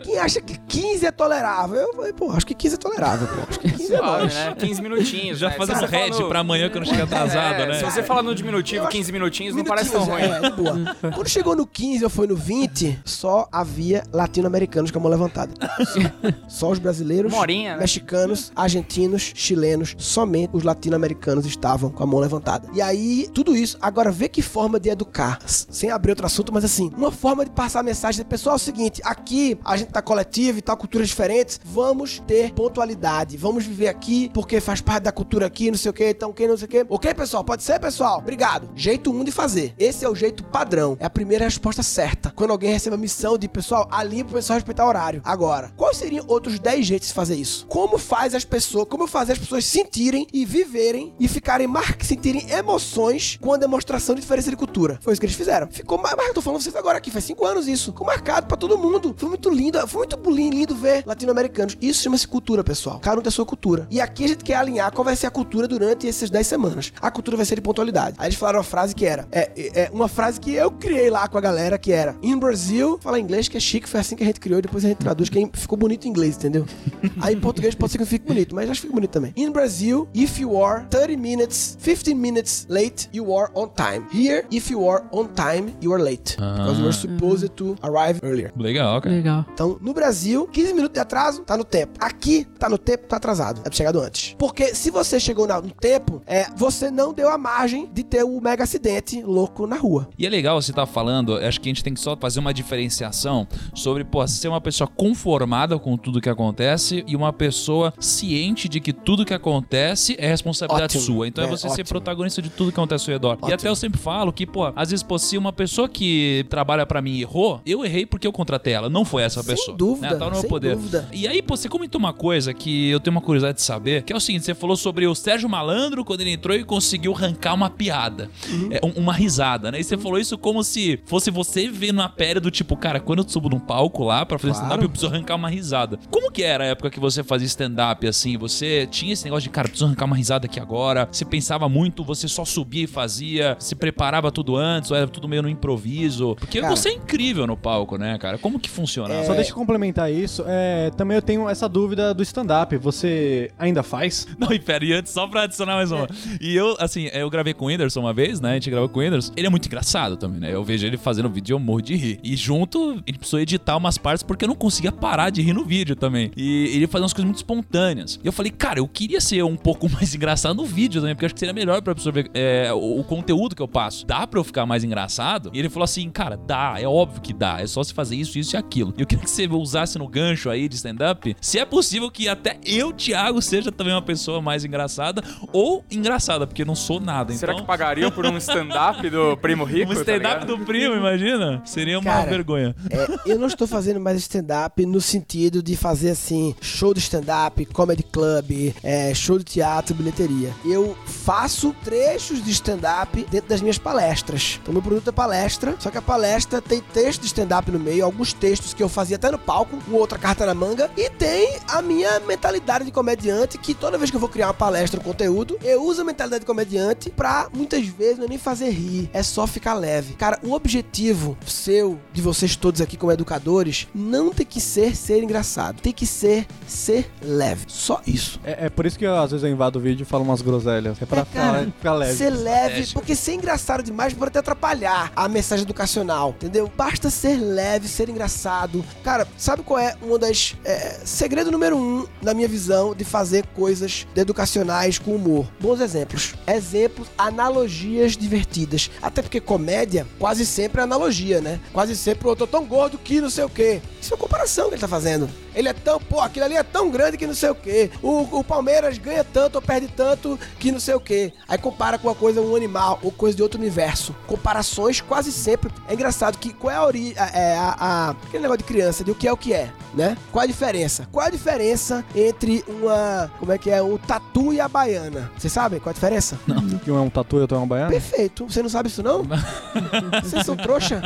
Quem acha que 15 é tolerável? Eu falei, pô, acho que 15 é tolerável, pô. Acho que 15 é Suave, nóis. né? 15 minutinhos. Já né? você fala head no- pra amanhã quando chega atrasado, É, né? Se você fala no diminutivo, 15 minutinhos, não parece tão ruim. É, de boa. Quando chegou no 15 ou foi no 20, só havia latino-americanos com a mão levantada. Só os brasileiros, Uma horinha, né? mexicanos, argentinos, chilenos, somente os latino-americanos estavam com a mão levantada. E aí, tudo isso, agora vê que forma de educar, sem abrir outro assunto, mas assim, uma forma de passar a mensagem, pessoal, é o seguinte, aqui a gente tá coletivo e tal, culturas diferentes, vamos ter pontualidade, vamos viver aqui porque faz parte da cultura aqui, não sei o que, então quem não sei o que. Ok, pessoal? Pode ser, pessoal? Obrigado. Jeito 1 um de fazer. Esse é o jeito padrão. É a primeira resposta certa. Quando alguém recebe a missão de, pessoal, alinha pro pessoal respeitar o horário. Agora, quais seriam outros 10 jeitos de fazer isso? Como faz as pessoas, como fazer as pessoas sentirem e viverem e ficarem mar... sentirem emoções com a demonstração de diferença de cultura? Foi isso que eles fizeram. Ficou, mas mas eu tô falando vocês agora aqui, faz 5 anos isso. Ficou marcado pra todo mundo. Foi muito lindo, foi muito lindo ver latino-americanos. Isso chama-se cultura, pessoal. Cada um tem a sua cultura. E aqui a gente quer alinhar qual vai ser a cultura durante essas 10 semanas. A cultura vai ser de pontualidade. Aí eles falaram uma frase que era, é, é, é uma frase que eu criei lá com a galera, que era, in Brasil, fala inglês que é chique, foi assim que a gente criou, e depois a gente traduz, que ficou bonito em inglês, entendeu? Aí em português pode ser que não fique bonito, mas acho que fica bonito também. In Brazil, if you are 30 minutes, 15 minutes late, you are on time. Here, if you are on time, you are late. Because you are supposed to arrive earlier. Legal, cara. Legal. Então, no Brasil, 15 minutos de atraso, tá no tempo. Aqui, tá no tempo, tá atrasado. É pra chegado antes. Porque se você chegou no tempo, é, você não deu a margem de ter o mega acidente louco na rua. E é legal você estar falando, acho que a gente tem que só fazer uma diferenciação sobre, pô, ser uma pessoa conformada com tudo que acontece e uma pessoa ciente de que tudo que acontece é responsabilidade Ótimo. sua. Então é, É, você ser ótimo. protagonista de tudo que acontece ao redor. E Ótimo. até eu sempre falo que, pô, às vezes, pô, se uma pessoa que trabalha pra mim errou, eu errei porque eu contratei ela, não foi essa Sem pessoa. dúvida, Né? Tá no meu sem poder. dúvida. E aí, pô, você comentou uma coisa que eu tenho uma curiosidade de saber, que é o seguinte, você falou sobre o Sérgio Malandro quando ele entrou e conseguiu arrancar uma piada, Uhum. é, um- uma risada, né? E você falou isso como se fosse você vendo na pele do tipo, cara, quando eu subo num palco lá pra fazer Claro. stand-up, eu preciso arrancar uma risada. Como que era a época que você fazia stand-up, assim? Você tinha esse negócio de, cara, preciso arrancar uma risada aqui agora? Você pensava muito, você só subia e fazia? Se preparava tudo antes, ou era tudo meio no improviso? Porque Cara. você é incrível no palco, né, cara? Como que funciona? Só deixa eu complementar isso. É, também eu tenho essa dúvida do stand-up. Você ainda faz? Não, e pera, e antes, só pra adicionar mais uma. E eu, assim, eu gravei com o Whindersson uma vez, né? A gente gravou com o Whindersson. Ele é muito engraçado também, né? Eu vejo ele fazendo vídeo e eu morro de rir. E junto, ele precisou editar umas partes porque eu não conseguia parar de rir no vídeo também. E ele fazia umas coisas muito espontâneas. E eu falei, cara, eu queria ser um pouco mais engraçado no vídeo também, porque eu acho que seria melhor pra absorver é, o, o conteúdo que eu passo. Dá pra eu ficar mais engraçado? E ele falou assim, cara, dá, é óbvio que dá. É só se fazer isso, isso e aquilo. E eu queria que você usasse no gancho aí de stand-up, se é possível que até eu, Thiago, seja também uma pessoa mais engraçada ou engraçada, porque eu não sou nada. Será então, que pagariam por um stand-up do Primo Rico? um tá stand-up ligado? do primo, imagina? Seria uma Cara, vergonha vergonha. É, eu não estou fazendo mais stand-up no sentido de fazer assim, show de stand-up, comedy club, é, show de teatro, bilheteria. Eu faço trechos de stand-up dentro das minhas palestras. Então, meu produto é palestra, só que a palestra tem texto de stand-up no meio, alguns textos que eu fazia até no palco, com outra carta na manga, e tem a minha mentalidade de comediante, que toda vez que eu vou criar uma palestra ou conteúdo, eu uso a mentalidade de comediante pra muitas vezes não é nem fazer rir, é só ficar leve. Cara, o objetivo seu, de vocês todos aqui como educadores, não tem que ser ser engraçado, tem que ser ser leve. Só isso. É, é por isso que eu, às vezes eu invado o vídeo e falo umas groselhas. É pra É, cara, ficar, ficar leve. Ser leve, porque ser engraçado demais pode até atrapalhar a mensagem educacional, entendeu? Basta ser leve, ser engraçado. Cara, sabe qual é uma das. É, segredo número um, na minha visão, de fazer coisas educacionais com humor? Bons exemplos. Exemplos, analogias divertidas. Até porque comédia quase sempre é analogia, né? Quase sempre eu tô tão gordo que não sei o quê. Isso é uma comparação que ele tá fazendo. Ele é tão, pô, aquilo ali é tão grande que não sei o quê. O, o Palmeiras ganha tanto ou perde tanto que não sei o quê. Aí compara com uma coisa, um animal ou coisa de outro universo. Comparações quase sempre. É engraçado que qual é a origem. É, a, a- aquele negócio de criança, de o que é o que é, né? Qual a diferença? Qual a diferença entre uma. Como é que é? Um tatu e a baiana? Vocês sabem qual a diferença? Que um é um tatu e outro é uma baiana? Perfeito. Você não sabe isso, não? Vocês são trouxa?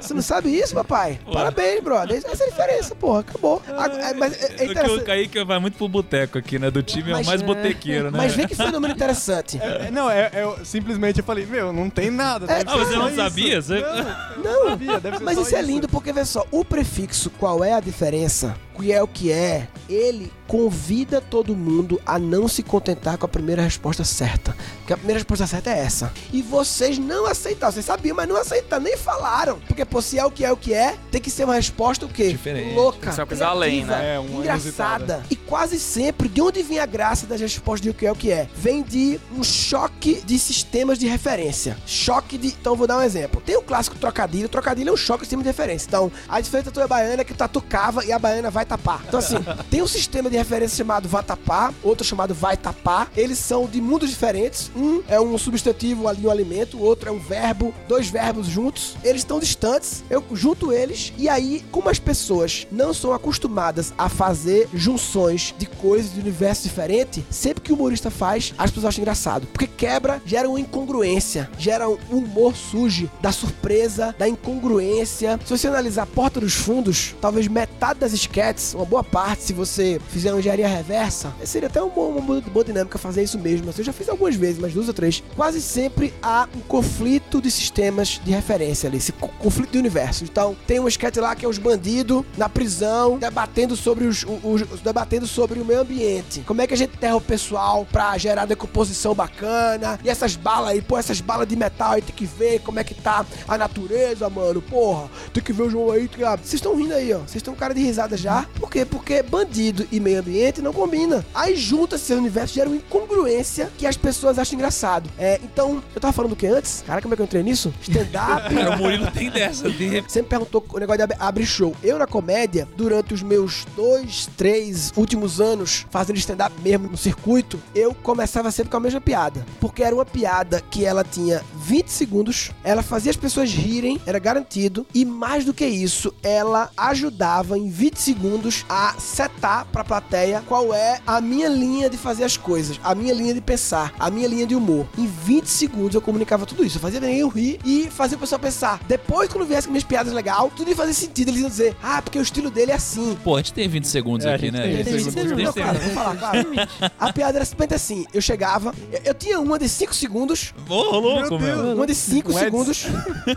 Você não sabe isso, papai? Parabéns, brother. Essa é a diferença, porra. Acabou. Agora, é, mas é, é É que o. Kaique vai muito pro boteco aqui, né? Do time é o Mas- mais botequeiro, né? Mas vê que fenômeno interessante. É, não, é, eu simplesmente eu falei, meu, não tem nada. É, deve Ah, você não isso. sabia? Você- Não, Não, sabia, deve ser mas só isso é lindo porque, vê só, o prefixo qual é a diferença, que é o que é, ele convida todo mundo a não se contentar com a primeira resposta certa. Porque a primeira resposta certa é essa. E vocês não aceitaram, vocês sabiam, mas não aceitaram, nem falaram. Porque, pô, se é o que é o que é, tem que ser uma resposta o quê? Diferente. Louca. Tem que ser uma coisa além, né? É, uma engraçada. E quase sempre, de onde vem a graça das respostas de o que é o que é? Vem de um choque de sistemas de referência. Choque de. Então, vou dar um exemplo. Tem o clássico trocadilho. O trocadilho é um choque de sistema de referência. Então, a diferença da tua baiana é que o tatu cava e a baiana vai tapar. Então, assim, tem um sistema de referência chamado vai tapar, outro chamado vai tapar. Eles são de mundos diferentes. Um é um substantivo ali, um alimento, o outro é um verbo, dois verbos juntos. Eles estão distantes, eu junto eles, e aí, como as pessoas não são acostumadas a fazer junções de coisas de universo diferente, sempre que o humorista faz, as pessoas acham engraçado. Porque quebra, gera uma incongruência, gera um humor sujo, da surpresa, da incongruência. Se você analisar Porta dos Fundos, talvez metade das sketches, uma boa parte, se você fizer uma engenharia reversa, seria até uma, boa- uma boa- dinâmica fazer isso mesmo. Eu já fiz algumas vezes, mas duas ou três. Quase sempre há um conflito de sistemas de referência ali, esse co- conflito de universo. Então, tem um sketch lá que é os bandidos na prisão, debatendo sobre os, os- os- debatendo sobre o meio ambiente. Como é que a gente enterra o pessoal pra gerar decomposição bacana? E essas balas aí, pô, essas balas de metal aí, tem que ver como é que tá a natureza, mano. Porra, tem que ver o João aí. ah, Vocês estão rindo aí, ó. Vocês estão cara de risada já. Por quê? Porque bandido e meio ambiente não combina. Aí junta esse universo, gera uma incongruência que as pessoas acham engraçado. É, então, eu tava falando do que antes? Cara, como é que eu entrei nisso? Stand-up. Cara, o Murilo tem dessa. De... Você me perguntou o negócio de ab- abrir show. Eu, na comédia, durante os meus dois, três últimos anos fazendo stand-up mesmo no circuito, eu começava sempre com a mesma piada. Porque era uma piada que ela tinha 20 segundos, ela fazia as pessoas rirem, era garantido, e mais do que isso, ela ajudava em 20 segundos a setar pra plateia qual é a minha linha de fazer as coisas, a minha linha de pensar, a minha linha de humor. Em 20 segundos eu comunicava tudo isso. Eu fazia ninguém rir e fazia o pessoal pensar. Depois, quando viesse com minhas piadas legal, tudo ia fazer sentido. Eles iam dizer, ah, porque o estilo dele é assim. Pô, a gente tem 20 segundos É, a aqui, né? tem A gente 20 tem segundos. 20 Não, claro, vou falar, claro. A piada era simplesmente assim. Eu chegava, eu, eu tinha uma de 5 segundos, Ô, louco, Meu uma de 5 Um Edson. segundos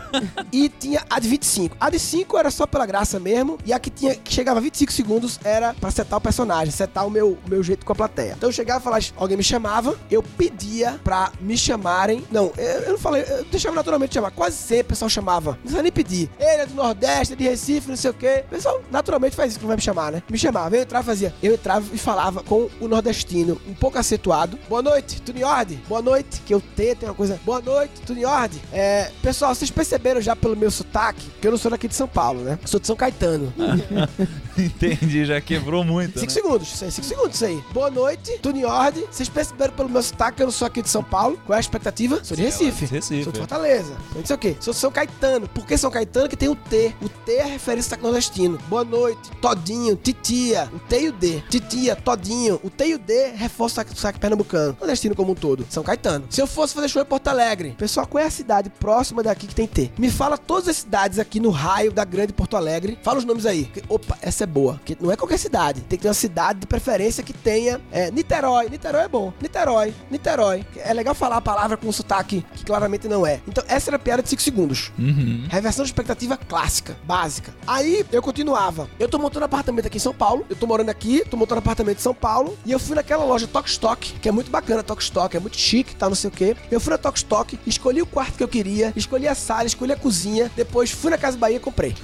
e tinha a de 25. A de 5 era só pela graça mesmo, e a que, tinha, que chegava a 25 segundos era pra setar o personagem, setar o meu, meu jeito com a plateia. Então eu chegava e falava, alguém me chamava, eu pedia pra me chamarem. Não, eu, eu não falei, eu deixava naturalmente chamar. Quase sempre o pessoal chamava. Não precisa nem pedir. Ele é do Nordeste, é de Recife, não sei o quê. O pessoal naturalmente faz isso que não vai me chamar, né? Me chamava, eu entrava fazia. Eu entrava e falava com o nordestino um pouco acentuado. Boa noite, tudo em ordem? Boa noite, que o T tem uma coisa. Boa noite, tudo em ordem? É, pessoal, vocês perceberam já pelo meu sotaque, que eu não sou daqui de São Paulo, né? Eu sou de São Caetano. Entendi, já quebrou muito. Cinco né? segundos, isso aí, cinco segundos, isso aí. Boa noite, em ordem. Vocês perceberam pelo meu sotaque que eu não sou aqui de São Paulo? Qual é a expectativa? Sou de Recife. Recife. Sou de Fortaleza. Não sei o quê. Sou de São Caetano. Por que São Caetano? Que tem o T. O T é referência ao nordestino. Boa noite, Todinho, Titia. O T e o D. Titia, Todinho. O T e o D reforça o saque pernambucano. Nordestino como um todo. São Caetano. Se eu fosse fazer show em Porto Alegre, pessoal, qual é a cidade próxima daqui que tem T? Me fala todas as cidades aqui no raio da grande Porto Alegre. Fala os nomes aí. Opa, essa é boa. Que não é qualquer cidade. Tem que ter uma cidade de preferência que tenha. É, Niterói. Niterói é bom. Niterói. Niterói. É legal falar a palavra com um sotaque que claramente não é. Então, essa era a piada de 5 segundos. Uhum. Reversão de expectativa clássica, básica. Aí eu continuava. Eu tô montando apartamento aqui em São Paulo. Eu tô morando aqui, tô montando apartamento em São Paulo. E eu fui naquela loja Tok Stock, que é muito bacana, Tok Stock, é muito chique, tá? Não sei o quê. Eu fui na Tok Stock, escolhi o quarto que eu queria, escolhi a sala, escolhi a cozinha. Depois fui na Casa Bahia e comprei.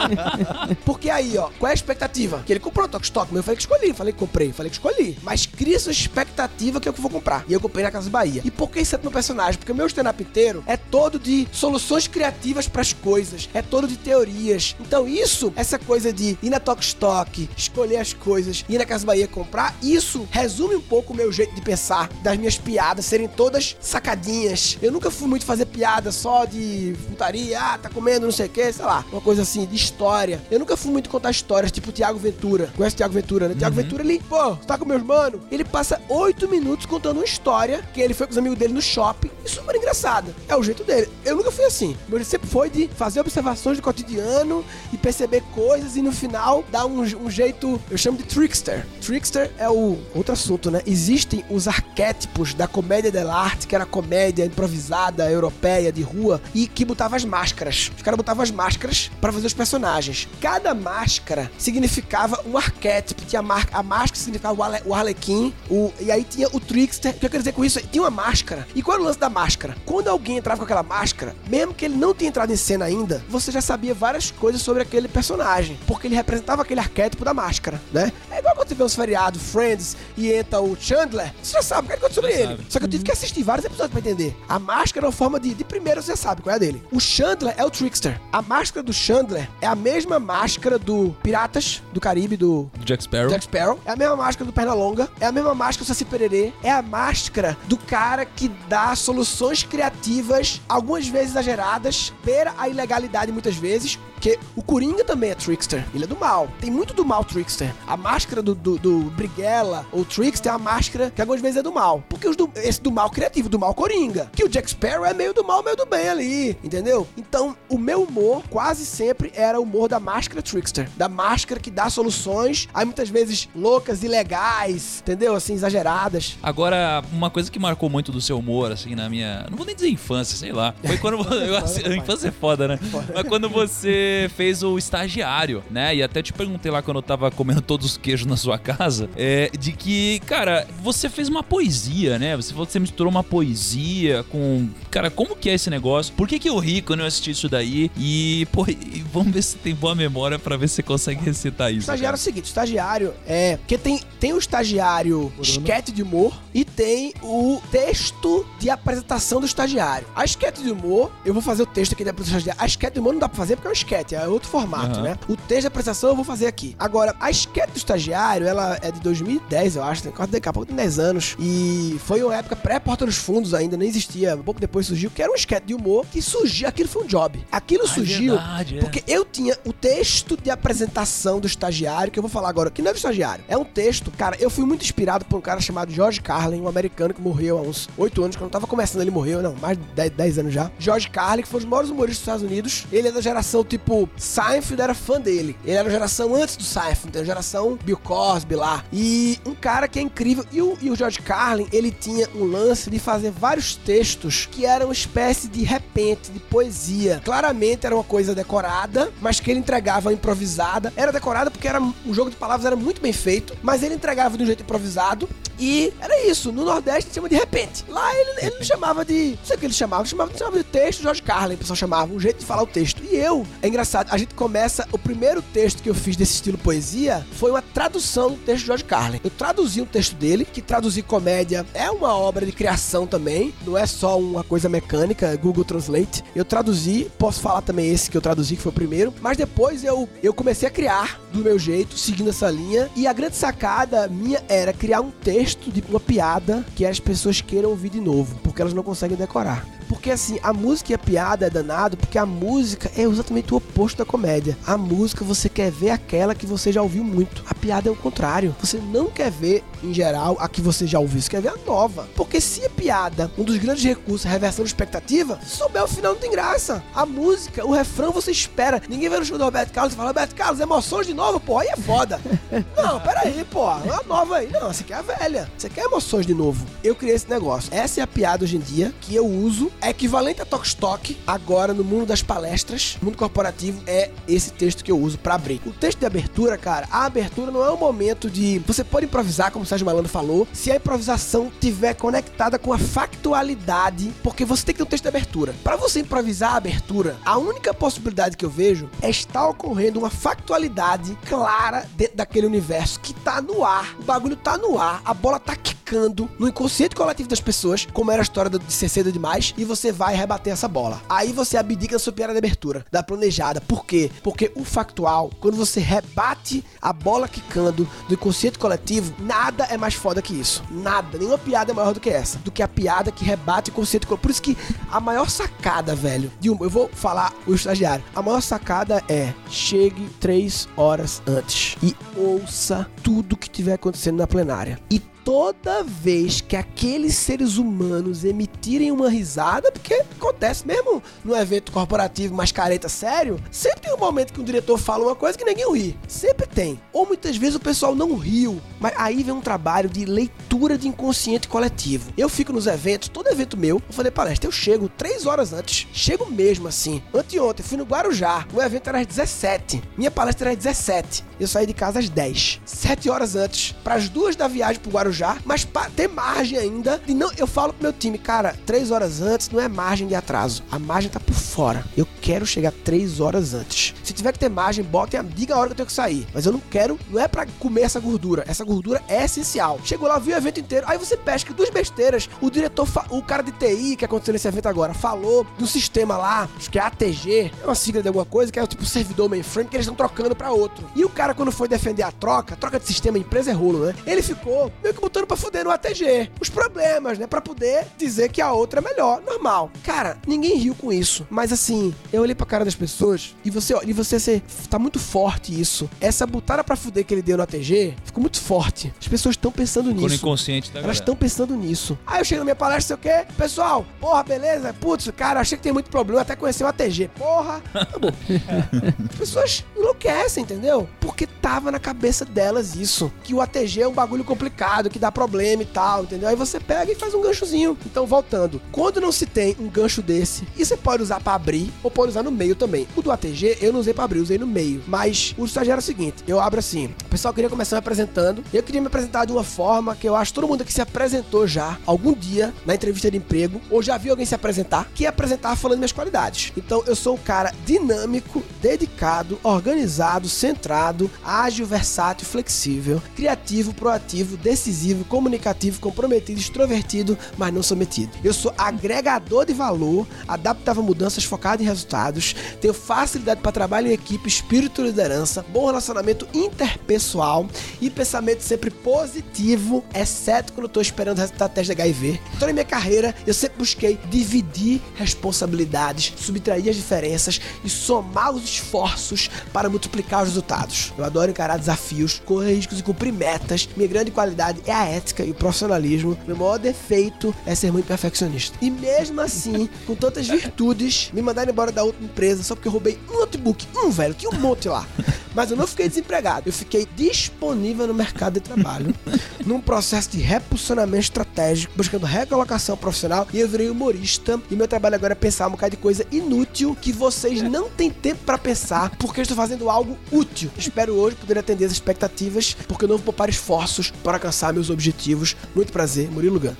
Porque aí, ó, qual é a expectativa? Que ele comprou o Tok Stock, mas eu falei que escolhi, falei que comprei, falei que escolhi. Mas cria sua expectativa que é que eu vou comprar. E eu comprei na Casa Bahia. E por que isso é no personagem? Porque meu stand-up inteiro é todo de soluções criativas pras coisas, é todo de teorias. Então isso, essa coisa de ir na Tok Stock, escolher as coisas, ir na Casa Bahia comprar, isso resume um pouco o meu jeito de pensar, das minhas piadas serem todas sacadinhas. Eu nunca fui muito fazer piada só de putaria, ah, tá comendo não sei o que, sei lá, uma coisa assim, de história. Eu nunca fui muito contar histórias, tipo o Tiago Ventura. Conhece o Tiago Ventura, né? Tiago Ventura, ele, pô, você tá com meus mano? Ele passa oito minutos contando uma história que ele foi com os amigos dele no shopping e super engraçada. É o jeito dele. Eu nunca fui assim. Meu jeito sempre foi de fazer observações do cotidiano e perceber coisas e no final dar um, um jeito, eu chamo de trickster. Trickster é o outro assunto, né? Existem os arquétipos da comédia dell'arte, que era a comédia improvisada europeia de rua e que botava as máscaras. Os caras botavam as máscaras pra fazer os personagens. Cada máscara significava um arquétipo. Tinha a, mar- a máscara significava o, ale- o arlequim, o, e aí tinha o trickster. O que eu quero dizer com isso? Tinha uma máscara. E qual era o lance da máscara? Quando alguém entrava com aquela máscara, mesmo que ele não tenha entrado em cena ainda, você já sabia várias coisas sobre aquele personagem, porque ele representava aquele arquétipo da máscara, né? É igual quando você vê os feriados, Friends, e entra o Chandler, você já sabe o que aconteceu sobre ele. sabe. Só que eu tive que assistir vários episódios pra entender. A máscara é uma forma de. De primeiro você já sabe qual é a dele. O Chandler é o Trickster. A máscara do Chandler é a mesma máscara do Piratas do Caribe, do Jack Sparrow. Jack Sparrow. É a mesma máscara do Pernalonga. É a mesma máscara do Saci Pererê. É a máscara do cara que dá soluções criativas, algumas vezes exageradas, beira a ilegalidade muitas vezes. Porque o Coringa também é Trickster. Ele é do mal. Tem muito do mal Trickster. A máscara do, do, do Briguela ou Trickster é uma máscara que algumas vezes é do mal. Porque os do- esse do mal criativo, do mal Coringa. Que o Jack Sparrow é meio do mal, meio do bem ali. Entendeu? Então, o meu humor quase sempre era o humor da máscara Trickster. Da máscara que dá soluções, aí muitas vezes loucas, ilegais, entendeu? Assim, exageradas. Agora, uma coisa que marcou muito do seu humor, assim, na minha. Não vou nem dizer infância, sei lá. Foi quando. eu, assim, a infância é foda, né? Mas quando você fez o estagiário, né? E até te perguntei lá quando eu tava comendo todos os queijos na sua casa, é, de que, cara, você fez uma poesia, né? Você falou que você misturou uma poesia com. Cara, como que é esse negócio? Por que, que eu ri quando eu assisti isso daí? E, pô, e vamos ver se tem boa memória pra ver se você consegue recitar O isso. estagiário é cara. o seguinte, o estagiário é. Porque tem, tem o estagiário esquete de humor e tem o texto de apresentação do estagiário. A esquete de humor, eu vou fazer o texto aqui da apresentação do estagiário. A esquete de humor não dá pra fazer porque é um esquete, é outro formato, Aham. né? O texto de apresentação eu vou fazer aqui. Agora, a esquete do estagiário, ela é de 2010, eu acho, tem quase daqui a pouco tem 10 anos. E foi uma época pré-Porta dos Fundos ainda, nem existia. Um pouco depois surgiu, que era um esquete de humor que surgiu. Aquilo foi um job. Aquilo surgiu verdade, é. porque eu tinha o texto de apresentação do estagiário, que eu vou falar agora, que não é do estagiário. É um texto, cara, eu fui muito inspirado por um cara chamado George Carlin, um americano que morreu há uns 8 anos, quando eu tava começando, ele morreu, não, mais de 10, 10 anos já. George Carlin, que foi um dos maiores humoristas dos Estados Unidos. Ele é da geração, tipo, Seinfeld era fã dele. Ele era geração antes do Seinfeld, então, geração Bill Cosby lá. E um cara que é incrível. E o, e o George Carlin, ele tinha um lance de fazer vários textos que eram uma espécie de repente, de poesia. Claramente era uma coisa decorada, mas que ele entregava improvisada. Era decorada porque era um jogo de palavras era muito bem feito, mas ele entregava de um jeito improvisado E era isso. No Nordeste chama de repente. Lá ele, ele não chamava de. Não sei o que ele chamava. Ele chamava, chamava de texto George Carlin, o pessoal chamava. Um jeito de falar o texto. E eu, é engraçado, a gente começa. O primeiro texto que eu fiz desse estilo poesia foi uma tradução do texto de George Carlin. Eu traduzi um texto dele, que traduzir comédia é uma obra de criação também. Não é só uma coisa mecânica, Google Translate. Eu traduzi, posso falar também esse que eu traduzi, que foi o primeiro. Mas depois eu, eu comecei a criar do meu jeito, seguindo essa linha. E a grande sacada minha era criar um texto de uma piada que as pessoas queiram ouvir de novo, porque elas não conseguem decorar. Porque assim, a música e a piada é danado, porque a música é exatamente o oposto da comédia. A música você quer ver aquela que você já ouviu muito. A piada é o contrário. Você não quer ver, em geral, a que você já ouviu, você quer ver a nova. Porque se a piada, um dos grandes recursos, é reversão de expectativa, se souber o final não tem graça. A música, o refrão você espera. Ninguém vai no show do Roberto Carlos e fala, Roberto Carlos, emoções de novo, pô, aí é foda. não, peraí, pô, a nova aí. Não, você quer a velha. Você quer emoções de novo. Eu criei esse negócio. Essa é a piada hoje em dia que eu uso é equivalente a Talk Stock, agora no mundo das palestras, mundo corporativo, é esse texto que eu uso para abrir. O texto de abertura, cara, a abertura não é um momento de. Você pode improvisar, como Sérgio Malandro falou, se a improvisação tiver conectada com a factualidade, porque você tem que ter um texto de abertura. Para você improvisar a abertura, a única possibilidade que eu vejo é estar ocorrendo uma factualidade clara dentro daquele universo que tá no ar. O bagulho tá no ar, a bola tá quicando no inconsciente coletivo das pessoas, como era a história de ser cedo demais, e você vai rebater essa bola. Aí você abdica da sua piada de abertura, da planejada. Por quê? Porque o factual, quando você rebate a bola quicando do inconsciente coletivo, nada é mais foda que isso. Nada. Nenhuma piada é maior do que essa. Do que a piada que rebate o inconsciente coletivo. Por isso que a maior sacada, velho, de um, eu vou falar o estagiário. A maior sacada é chegue três horas antes e ouça tudo que tiver acontecendo na plenária. E toda vez que aqueles seres humanos emitirem uma risada, porque acontece mesmo no evento corporativo mais careta sério, sempre tem um momento que um diretor fala uma coisa que ninguém ri. Sempre tem. Ou muitas vezes o pessoal não riu, mas aí vem um trabalho de leitura de inconsciente coletivo. Eu fico nos eventos, todo evento meu, eu falei palestra, eu chego três horas antes. Chego mesmo assim. Anteontem, fui no Guarujá, o evento era às 17. Minha palestra era às 17. Eu saí de casa às 10. Sete horas antes, para as duas da viagem pro Guarujá já, mas para ter margem ainda. E não, eu falo pro meu time, cara, três horas antes não é margem de atraso. A margem tá por fora. Eu quero chegar três horas antes. Se tiver que ter margem, bota e diga a hora que eu tenho que sair. Mas eu não quero, não é para comer essa gordura. Essa gordura é essencial. Chegou lá, viu o evento inteiro. Aí você pesca duas besteiras. O diretor, o cara de TI que aconteceu nesse evento agora, falou do sistema lá, acho que é ATG, é uma sigla de alguma coisa, que é o tipo servidor mainframe que eles estão trocando para outro. E o cara, quando foi defender a troca, troca de sistema, empresa é rolo, né? Ele ficou meio que botando pra fuder no ATG. Os problemas, né? Pra poder dizer que a outra é melhor. Normal. Cara, ninguém riu com isso. Mas assim, eu olhei pra cara das pessoas e você, e você ser, tá muito forte isso. Essa butada pra fuder que ele deu no ATG ficou muito forte. As pessoas estão pensando Ficou no nisso. inconsciente da Elas estão pensando nisso. Aí eu chego na minha palestra, sei o quê? Pessoal, porra, beleza? Putz, cara, achei que tem muito problema até conhecer o ATG. Porra, tá bom. As pessoas enlouquecem, entendeu? Porque tava na cabeça delas isso. Que o ATG é um bagulho complicado, que dá problema e tal, entendeu? Aí você pega e faz um ganchozinho. Então, voltando. Quando não se tem um gancho desse, e você pode usar pra abrir, ou pode usar no meio também. O do ATG eu não usei pra abrir, usei no meio. Mas o estagiário é o seguinte: eu abro assim. O pessoal queria começar me apresentando. Eu queria me apresentar de uma forma que eu acho todo mundo que se apresentou já algum dia na entrevista de emprego, ou já viu alguém se apresentar, que ia apresentar falando minhas qualidades. Então eu sou um cara dinâmico, dedicado, organizado, centrado, ágil, versátil, flexível, criativo, proativo, decisivo, comunicativo, comprometido, extrovertido, mas não submetido. Eu sou agregador de valor, adaptável a mudanças, focado em resultados, tenho facilidade para trabalho em equipe, espírito de liderança, bom relacionamento interpessoal e pensamento sempre positivo, exceto quando eu tô esperando o resultado do teste de HIV. Toda a minha carreira, eu sempre busquei dividir responsabilidades, subtrair as diferenças e somar os esforços para multiplicar os resultados. Eu adoro encarar desafios, correr riscos e cumprir metas. Minha grande qualidade é a ética e o profissionalismo. Meu maior defeito é ser muito perfeccionista. E mesmo assim, com tantas virtudes, me mandaram embora da outra empresa só porque eu roubei um notebook. Um, velho, tinha um monte lá. Mas eu não fiquei desempregado. Eu fiquei disponível no mercado de trabalho. num processo de reposicionamento estratégico, buscando recolocação profissional, e eu virei humorista. E meu trabalho agora é pensar um bocado de coisa inútil que vocês não têm tempo pra pensar, porque eu estou fazendo algo útil. Espero hoje poder atender as expectativas, porque eu não vou poupar esforços para alcançar meus objetivos. Muito prazer, Murilo Gun.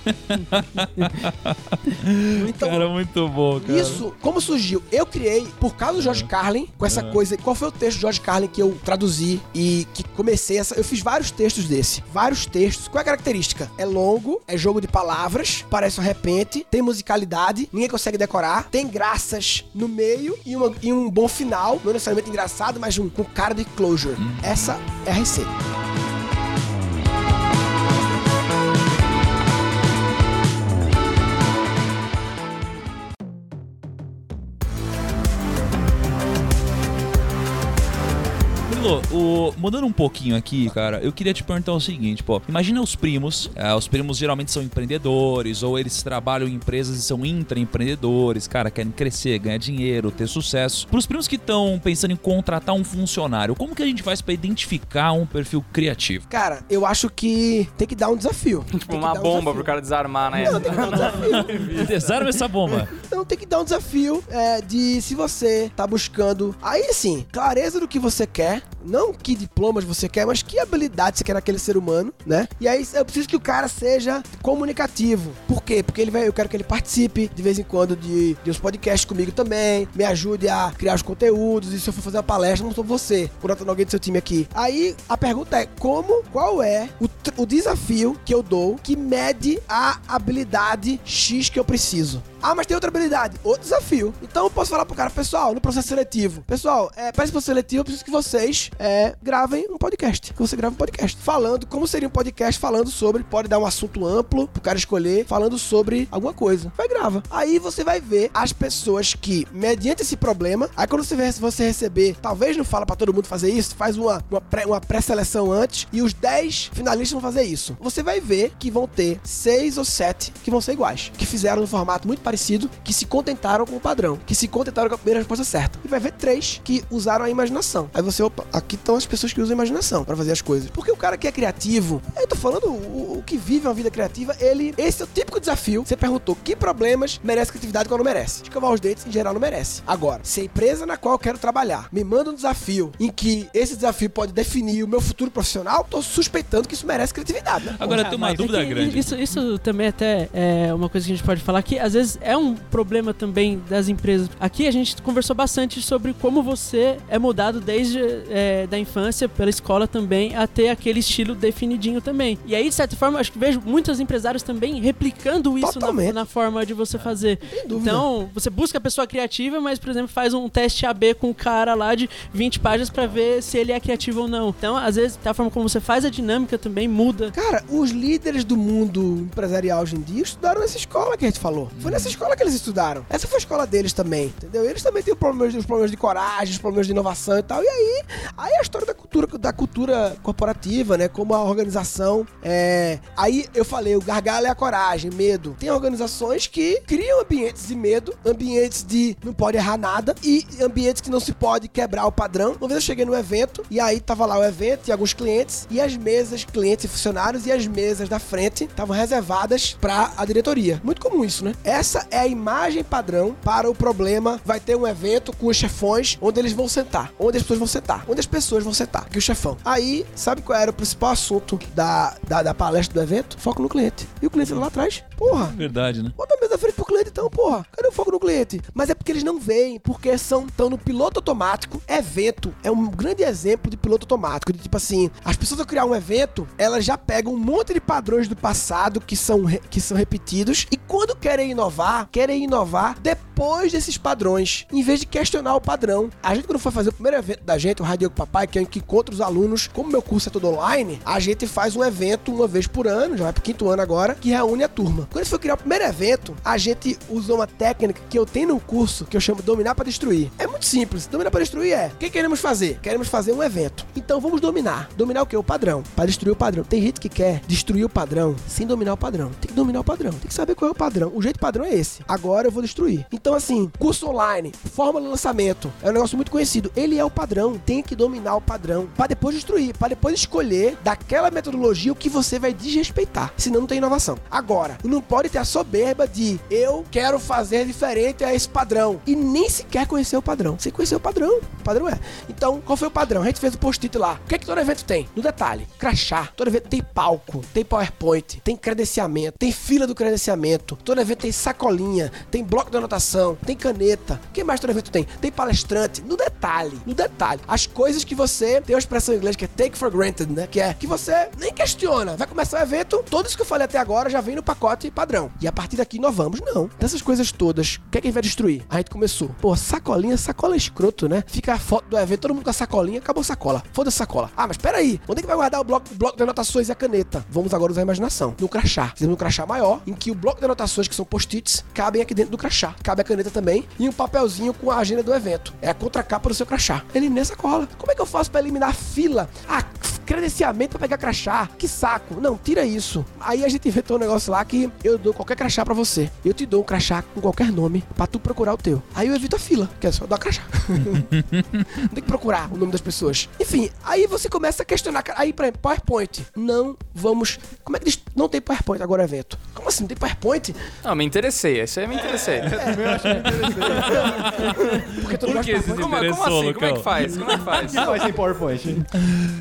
então, Cara, muito bom, cara. isso, como surgiu? Eu criei, por causa do George Carlin, com essa coisa. Qual foi o texto George Carlin que eu traduzi e que comecei essa. Eu fiz vários textos desse. Vários textos. Qual é a característica? É longo, é jogo de palavras, parece um repente, tem musicalidade, ninguém consegue decorar, tem graças no meio e, uma- e um bom final. Não necessariamente engraçado, mas um, com cara de closure. Essa é a receita. Murilo, o- mudando um pouquinho aqui, cara, eu queria te perguntar o seguinte, pô. Imagina os primos. é, os primos geralmente são empreendedores, ou eles trabalham em empresas e são intraempreendedores, cara, querem crescer, ganhar dinheiro, ter sucesso. Para os primos que estão pensando em contratar um funcionário, como que a gente faz pra identificar um perfil criativo? Cara, eu acho que tem que dar um desafio. Tipo, uma bomba pro cara desarmar, né? Não, tem que dar um desafio. Desarma essa bomba. Então tem que dar um desafio é, de se você tá buscando. Aí sim, clareza do que você quer. Não que diplomas você quer, mas que habilidade você quer naquele ser humano, né? E aí eu preciso que o cara seja comunicativo. Por quê? Porque ele vai, eu quero que ele participe de vez em quando de, de uns podcasts comigo também. Me ajude a criar os conteúdos. E se eu for fazer uma palestra, não sou você. Contratando alguém do seu time aqui. Aí a pergunta é: como, qual é o, o desafio que eu dou que mede a habilidade X que eu preciso? Ah, mas tem outra habilidade. Outro desafio. Então eu posso falar pro cara, pessoal, no processo seletivo. Pessoal, é, para esse processo seletivo, eu preciso que vocês é, gravem um podcast. Que você grave um podcast. Falando, como seria um podcast falando sobre, pode dar um assunto amplo pro cara escolher, falando sobre alguma coisa. Vai grava. Aí você vai ver as pessoas que, mediante esse problema, aí quando você, vê- você receber, talvez não fala pra todo mundo fazer isso, faz uma, uma pré- uma pré-seleção antes e os 10 finalistas vão fazer isso. Você vai ver que vão ter seis ou sete que vão ser iguais, que fizeram no formato muito que se contentaram com o padrão, que se contentaram com a primeira resposta certa. E vai ver três que usaram a imaginação. Aí você, opa, aqui estão as pessoas que usam a imaginação pra fazer as coisas. Porque o cara que é criativo, eu tô falando, o, o que vive uma vida criativa, ele, esse é o típico desafio. Você perguntou que problemas merece criatividade qual não merece. Escovar os dentes, em geral, não merece. Agora, se a empresa na qual eu quero trabalhar me manda um desafio em que esse desafio pode definir o meu futuro profissional, tô suspeitando que isso merece criatividade, né? Agora Ah, tem uma é dúvida que grande. Isso, isso também até é uma coisa que a gente pode falar que às vezes é um problema também das empresas. Aqui a gente conversou bastante sobre como você é mudado desde é, da infância pela escola também a ter aquele estilo definidinho também. E aí, de certa forma, acho que vejo muitos empresários também replicando isso na, na forma de você fazer. dúvida. Então, você busca a pessoa criativa, mas, por exemplo, faz um teste AB com um cara lá de 20 páginas pra ver se ele é criativo ou não. Então, às vezes, da forma como você faz a dinâmica também muda. Cara, os líderes do mundo empresarial hoje em dia estudaram nessa escola que a gente falou. Foi nessa escola que eles estudaram. Essa foi a escola deles também, entendeu? Eles também têm problemas, os problemas de coragem, os problemas de inovação e tal. E aí, aí a história da cultura, da cultura corporativa, né? Como a organização é... Aí eu falei, o gargalo é a coragem, medo. Tem organizações que criam ambientes de medo, ambientes de não pode errar nada e ambientes que não se pode quebrar o padrão. Uma vez eu cheguei no evento e aí tava lá o evento e alguns clientes e as mesas, clientes e funcionários e as mesas da frente estavam reservadas para a diretoria. Muito comum isso, né? Essa é a imagem padrão para o problema. Vai ter um evento com os chefões onde eles vão sentar, onde as pessoas vão sentar, onde as pessoas vão sentar, que o chefão. Aí, sabe qual era o principal assunto da, da, da palestra do evento? Foco no cliente. E o cliente lá atrás, porra, Verdade, né? Bota a mesa frente pro cliente então, porra. Cadê o foco no cliente? Mas é porque eles não veem, porque são tão no piloto automático. Evento é um grande exemplo de piloto automático. De tipo assim, as pessoas ao criar um evento, elas já pegam um monte de padrões do passado que são, que são repetidos. E quando querem inovar, querem inovar depois desses padrões, em vez de questionar o padrão. A gente, quando foi fazer o primeiro evento da gente, o Rádio Papai, que é em que encontra os alunos, como meu curso é todo online, a gente faz um evento uma vez por ano, já vai pro quinto ano agora, que reúne a turma. Quando a gente foi criar o primeiro evento, a gente usou uma técnica que eu tenho no curso, que eu chamo dominar para destruir. É muito simples. Dominar para destruir é: o que queremos fazer? Queremos fazer um evento. Então vamos dominar. Dominar o que? O padrão. Para destruir o padrão. Tem gente que quer destruir o padrão sem dominar o padrão. Tem que dominar o padrão. Tem que saber qual é o padrão. O jeito padrão é esse. Agora eu vou destruir. Então, assim, curso online, fórmula de lançamento, é um negócio muito conhecido. Ele é o padrão. Tem que dominar o padrão para depois destruir, para depois escolher daquela metodologia o que você vai desrespeitar. Senão não tem inovação. Agora, não pode ter a soberba de eu quero fazer diferente a esse padrão e nem sequer conhecer o padrão. Você conheceu o padrão. O padrão é. Então, qual foi o padrão? A gente fez o post-it lá. O que é que todo evento tem? No detalhe, crachá. Todo evento tem palco, tem PowerPoint, tem credenciamento, tem fila do credenciamento. Todo evento tem sacolinha, tem bloco de anotação, tem caneta. O que mais todo evento tem? Tem palestrante. No detalhe, no detalhe. As coisas que você tem uma expressão em inglês que é take for granted, né? Que é que você nem questiona. Vai começar o evento, tudo isso que eu falei até agora já vem no pacote padrão. E a partir daqui inovamos. Não. Dessas coisas todas, o que é que a gente vai destruir? A gente começou. Pô, sacolinha, sacola é escroto, né? Fica a foto do evento, todo mundo com a sacolinha, acabou a sacola. Foda-se sacola. Ah, mas peraí, onde é que vai guardar o bloco, o bloco de anotações e a caneta? Vamos agora usar a imaginação. No crachá. Fizemos um crachá maior, em que o bloco de anotações, que são post-its, cabem aqui dentro do crachá. Cabe a caneta também e um papelzinho com a agenda do evento. É a contracapa do seu crachá. Ele nessa cola. Como é que eu faço para eliminar fila? Ah, credenciamento para pegar crachá. Que saco. Não, tira isso. Aí a gente inventou um negócio lá que eu dou qualquer crachá para você. Eu te dou um crachá com qualquer nome para tu procurar o teu. Aí eu evito a fila, que é só dar crachá. não tem que procurar o nome das pessoas. Enfim, aí você começa a questionar. Aí, por exemplo, PowerPoint. Não vamos. Como é que eles. Não tem PowerPoint agora evento? Como assim? Não tem PowerPoint? Não, me interessei. Isso aí me interessei. Porque tu não Por gosta que de esse PowerPoint? Como, interessou, como assim? Como é que faz? Como é que faz? Não vai sem PowerPoint.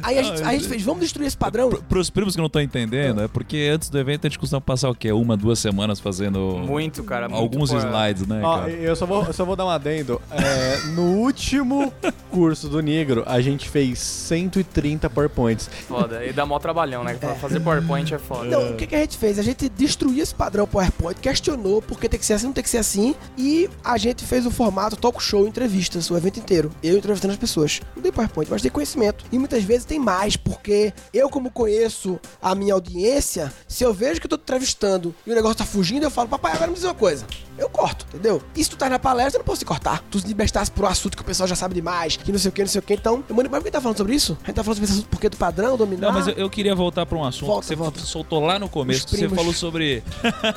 Aí a gente, a gente fez, vamos destruir esse padrão? Pro- Pros primos que não estão entendendo, é porque antes do evento a gente costuma passar o quê? Uma, duas semanas fazendo Muito, cara. muito, alguns slides, né, Ó, cara? eu só vou, eu só vou dar um adendo. É, no último curso do Negro, a gente fez 130 PowerPoints. Foda. E dá mó trabalhão, né? Pra Fazer PowerPoint é foda. Não, o que, que a gente fez? A gente destruiu esse padrão PowerPoint, questionou por que tem que ser assim, não tem que ser assim, e a gente fez o formato talk show, entrevistas, o evento inteiro. Eu entrevistando as pessoas. Não tem PowerPoint, mas tem conhecimento. E muitas vezes tem mais, porque eu, como conheço a minha audiência, se eu vejo que eu tô te entrevistando e o negócio tá fugindo, eu falo, papai, agora me diz uma coisa. Eu corto, entendeu? E se tu tá na palestra, eu não posso te cortar. Tu se libertasse por um assunto que o pessoal já sabe demais, que não sei o que, não sei o que. Então, eu mando, mas por que tá falando sobre isso? A gente tá falando sobre esse assunto porque do padrão, dominar. Não, mas eu, eu queria voltar pra um assunto Volta, que você volta. soltou lá no começo, que você falou sobre...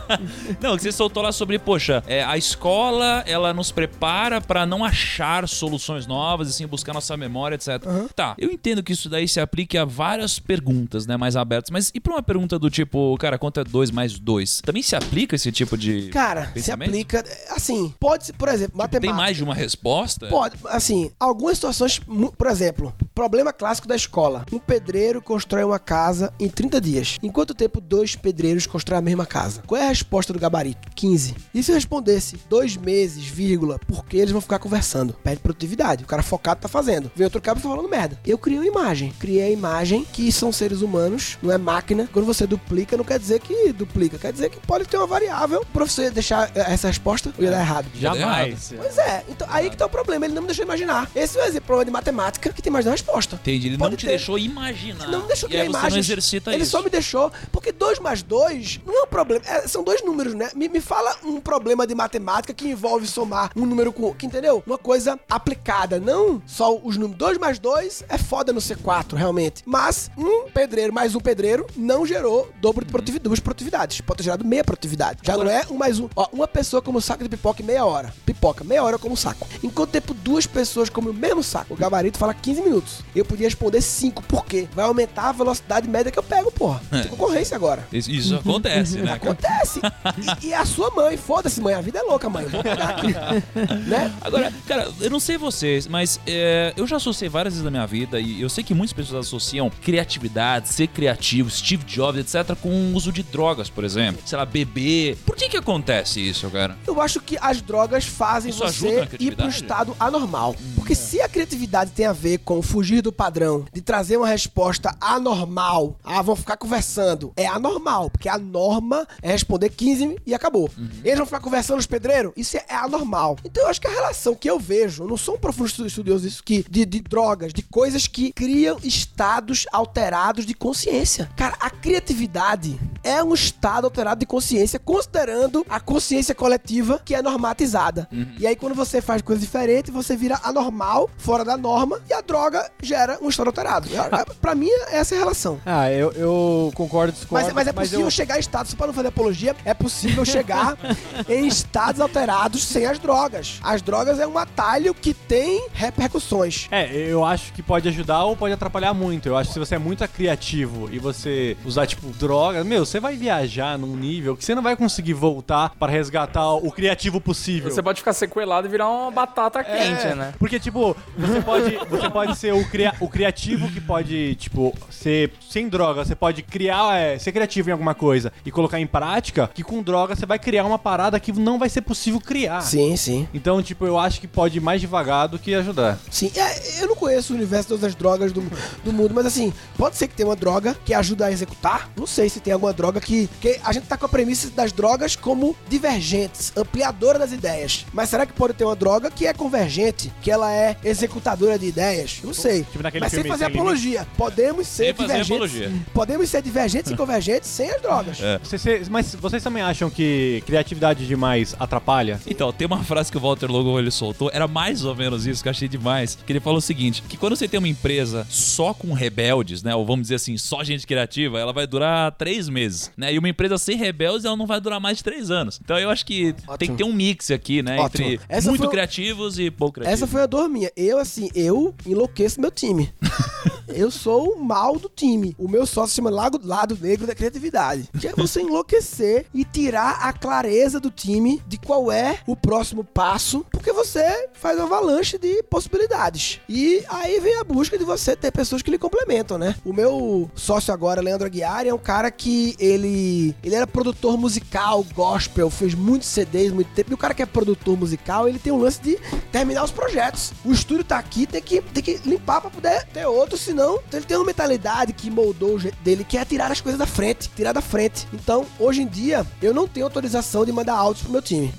não, que você soltou lá sobre, poxa, é, a escola, ela nos prepara pra não achar soluções novas, e sim buscar nossa memória, etc. Tá, eu entendo que isso daí se aplique a várias perguntas, né, mais abertas, mas e pra uma pergunta do tipo, cara, quanto é 2 mais 2? Também se aplica esse tipo de Cara, se pensamento? aplica. Assim, pode ser, por exemplo, matemática. Tem mais de uma resposta? Pode, assim, algumas situações, por exemplo, problema clássico da escola. Um pedreiro constrói uma casa em 30 dias. Em quanto tempo dois pedreiros constroem a mesma casa? Qual é a resposta do gabarito? 15. E se eu respondesse dois meses, vírgula, porque eles vão ficar conversando? Perde produtividade. O cara focado tá fazendo. Vem outro e tá falando merda. Eu criei uma imagem. Criei a imagem que são seres humanos, não é máquina. Quando você duplica, não quer dizer que duplica. Quer dizer que pode ter uma variável. O professor ia deixar eh, essa resposta ou ia dar errado? Jamais. Pois é, então aí que tá o problema, ele não me deixou imaginar. Esse é o exemplo, problema de matemática que tem mais de uma resposta. Entendi, ele Pode não te ter. deixou imaginar. Não me deixou criar exercita ele isso. só me deixou. Porque 2 mais 2 não é um problema. é, são dois números, né? Me, me fala um problema de matemática que envolve somar um número com. Que, entendeu? Uma coisa aplicada. Não só os números. 2 mais 2 é foda no C4, realmente. Mas um pedreiro mais um pedreiro não gerou dobro de produtividade, duas produtividades. Pode ter gerado meia produtividade. Já não é um mais um. Ó, uma pessoa come um saco de pipoca em meia hora. Pipoca, meia hora eu como um saco. Enquanto tempo duas pessoas comem o mesmo saco. O gabarito fala 15 minutos. Eu podia responder 5. Por quê? Vai aumentar a velocidade média que eu pego, porra. Tem concorrência agora. Isso, isso acontece, né? cara? Acontece. E, e a sua mãe, foda-se, mãe. A vida é louca, mãe. Vou pegar aqui. né? Agora, cara, eu não sei vocês, mas é, eu já associei várias vezes na minha vida e eu sei que muitas pessoas associam criatividade, ser criativo, Steve Jobs, etc., com o uso de drogas, por exemplo. Sei lá, beber. Por que que acontece isso, cara? Eu acho que as drogas fazem Isso você ir pro estado anormal. Porque se a criatividade tem a ver com fugir do padrão, de trazer uma resposta anormal, ah, vão ficar conversando, é anormal, porque a norma é responder 15 e acabou. Eles vão ficar conversando os pedreiros, isso é anormal. Então eu acho que a relação que eu vejo, eu não sou um profundo estu- estudioso disso, que, de, de drogas, de coisas que criam estados alterados de consciência. Cara, a criatividade é um estado alterado de consciência, considerando a consciência coletiva que é normatizada. E aí, quando você faz coisa diferente, você vira anormal, fora da norma, e a droga gera um estado alterado. É- Pra mim, essa é a relação. Ah, eu, eu concordo, discordo. Mas, mas é possível eu... chegar em estados, só pra não fazer apologia, é possível chegar em estados alterados sem as drogas. As drogas é um atalho que tem repercussões. É, eu acho que pode ajudar ou pode atrapalhar muito. Eu acho que se você é muito criativo e você usar, tipo, droga, meu, você vai viajar num nível que você não vai conseguir voltar para resgatar o criativo possível. Você pode ficar sequelado e virar uma batata quente, É, né? Porque, tipo, você pode, você pode ser o, cria- o criativo que pode, tipo, ser sem droga. Você pode criar, é, ser criativo em alguma coisa e colocar em prática, que com droga você vai criar uma parada que não vai ser possível criar. Sim, sim. Então, tipo, eu acho que pode ir mais devagar do que ajudar. Sim, é, eu não conheço o universo de todas as drogas do, do mundo, mas assim, pode ser que tenha uma droga que ajuda a executar. Não sei se tem alguma droga que. que a gente tá com a premissa das drogas como divergentes, ampliadora das ideias. Mas será que pode ter uma droga que é convergente, que ela é executadora de ideias? Não sei. Tipo mas sem fazer Sem apologia. Podemos ser Sem divergentes. apologia. Podemos ser divergentes e convergentes sem as drogas. É. Você- você- mas vocês também acham que criatividade demais atrapalha? Então, tem uma frase que o Walter Logo ele soltou, era mais ou menos isso que eu achei demais. Que ele falou o seguinte: que quando você tem uma empresa só com rebeldes, né? Ou vamos dizer assim, só gente criativa, ela vai durar três meses, né? E uma empresa sem rebeldes, ela não vai durar mais de três anos. Então eu acho que tem que ter um mix aqui, né? Ótimo. Entre Essa muito foi- criativos e pouco criativos. Essa foi a dor minha. Eu, assim, eu enlouqueço meu time. eu sou o mal do time. O meu sócio chama Lago, Lado Negro da Criatividade. Que é você enlouquecer e tirar a clareza do time de qual é o próximo passo, porque você faz uma avalanche de possibilidades. E aí vem a busca de você ter pessoas que lhe complementam, né? O meu sócio agora, Leandro Aguiar, é um cara que ele, ele era produtor musical, gospel, fez muitos CDs, muito tempo. E o cara que é produtor musical, ele tem um lance de terminar os projetos. O estúdio tá aqui, tem que, tem que limpar pra poder ter outro, senão ele tem uma mentalidade que moldou o jeito dele, que é tirar as coisas da frente, tirar da frente. Então, hoje em dia, eu não tenho autorização de mandar áudios pro meu time.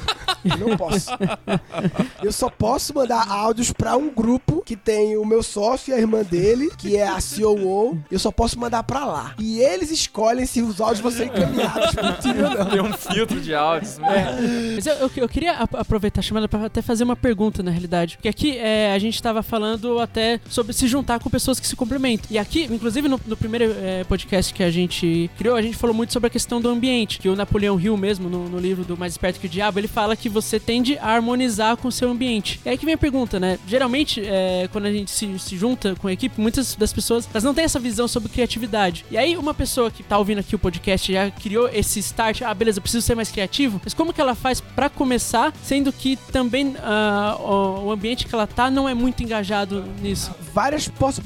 não posso. Eu só posso mandar áudios pra um grupo que tem o meu sócio e a irmã dele, que é a COO. Eu só posso mandar pra lá. E eles escolhem se os áudios vão ser encaminhados pro time ou não. Tem um filtro de áudios. né? Mas eu, eu, eu queria ap- aproveitar a chamada pra até fazer uma pergunta, na realidade. Porque aqui é, a gente tava falando até sobre se juntar com pessoas que se complementam. E aqui, inclusive no, no primeiro é, podcast que a gente criou, a gente falou muito sobre a questão do ambiente. Que o Napoleão Hill mesmo, no, no livro do Mais Esperto que o Diabo, ele fala que você tende a harmonizar com o seu ambiente. E aí que vem a pergunta, né? Geralmente, é, quando a gente se, se junta com a equipe, muitas das pessoas elas não têm essa visão sobre criatividade. E aí, uma pessoa que tá ouvindo aqui o podcast já criou esse start, ah, beleza, preciso ser mais criativo, mas como que ela faz pra começar, sendo que também o, o ambiente que ela tá não é muito engajado nisso? várias possibilidades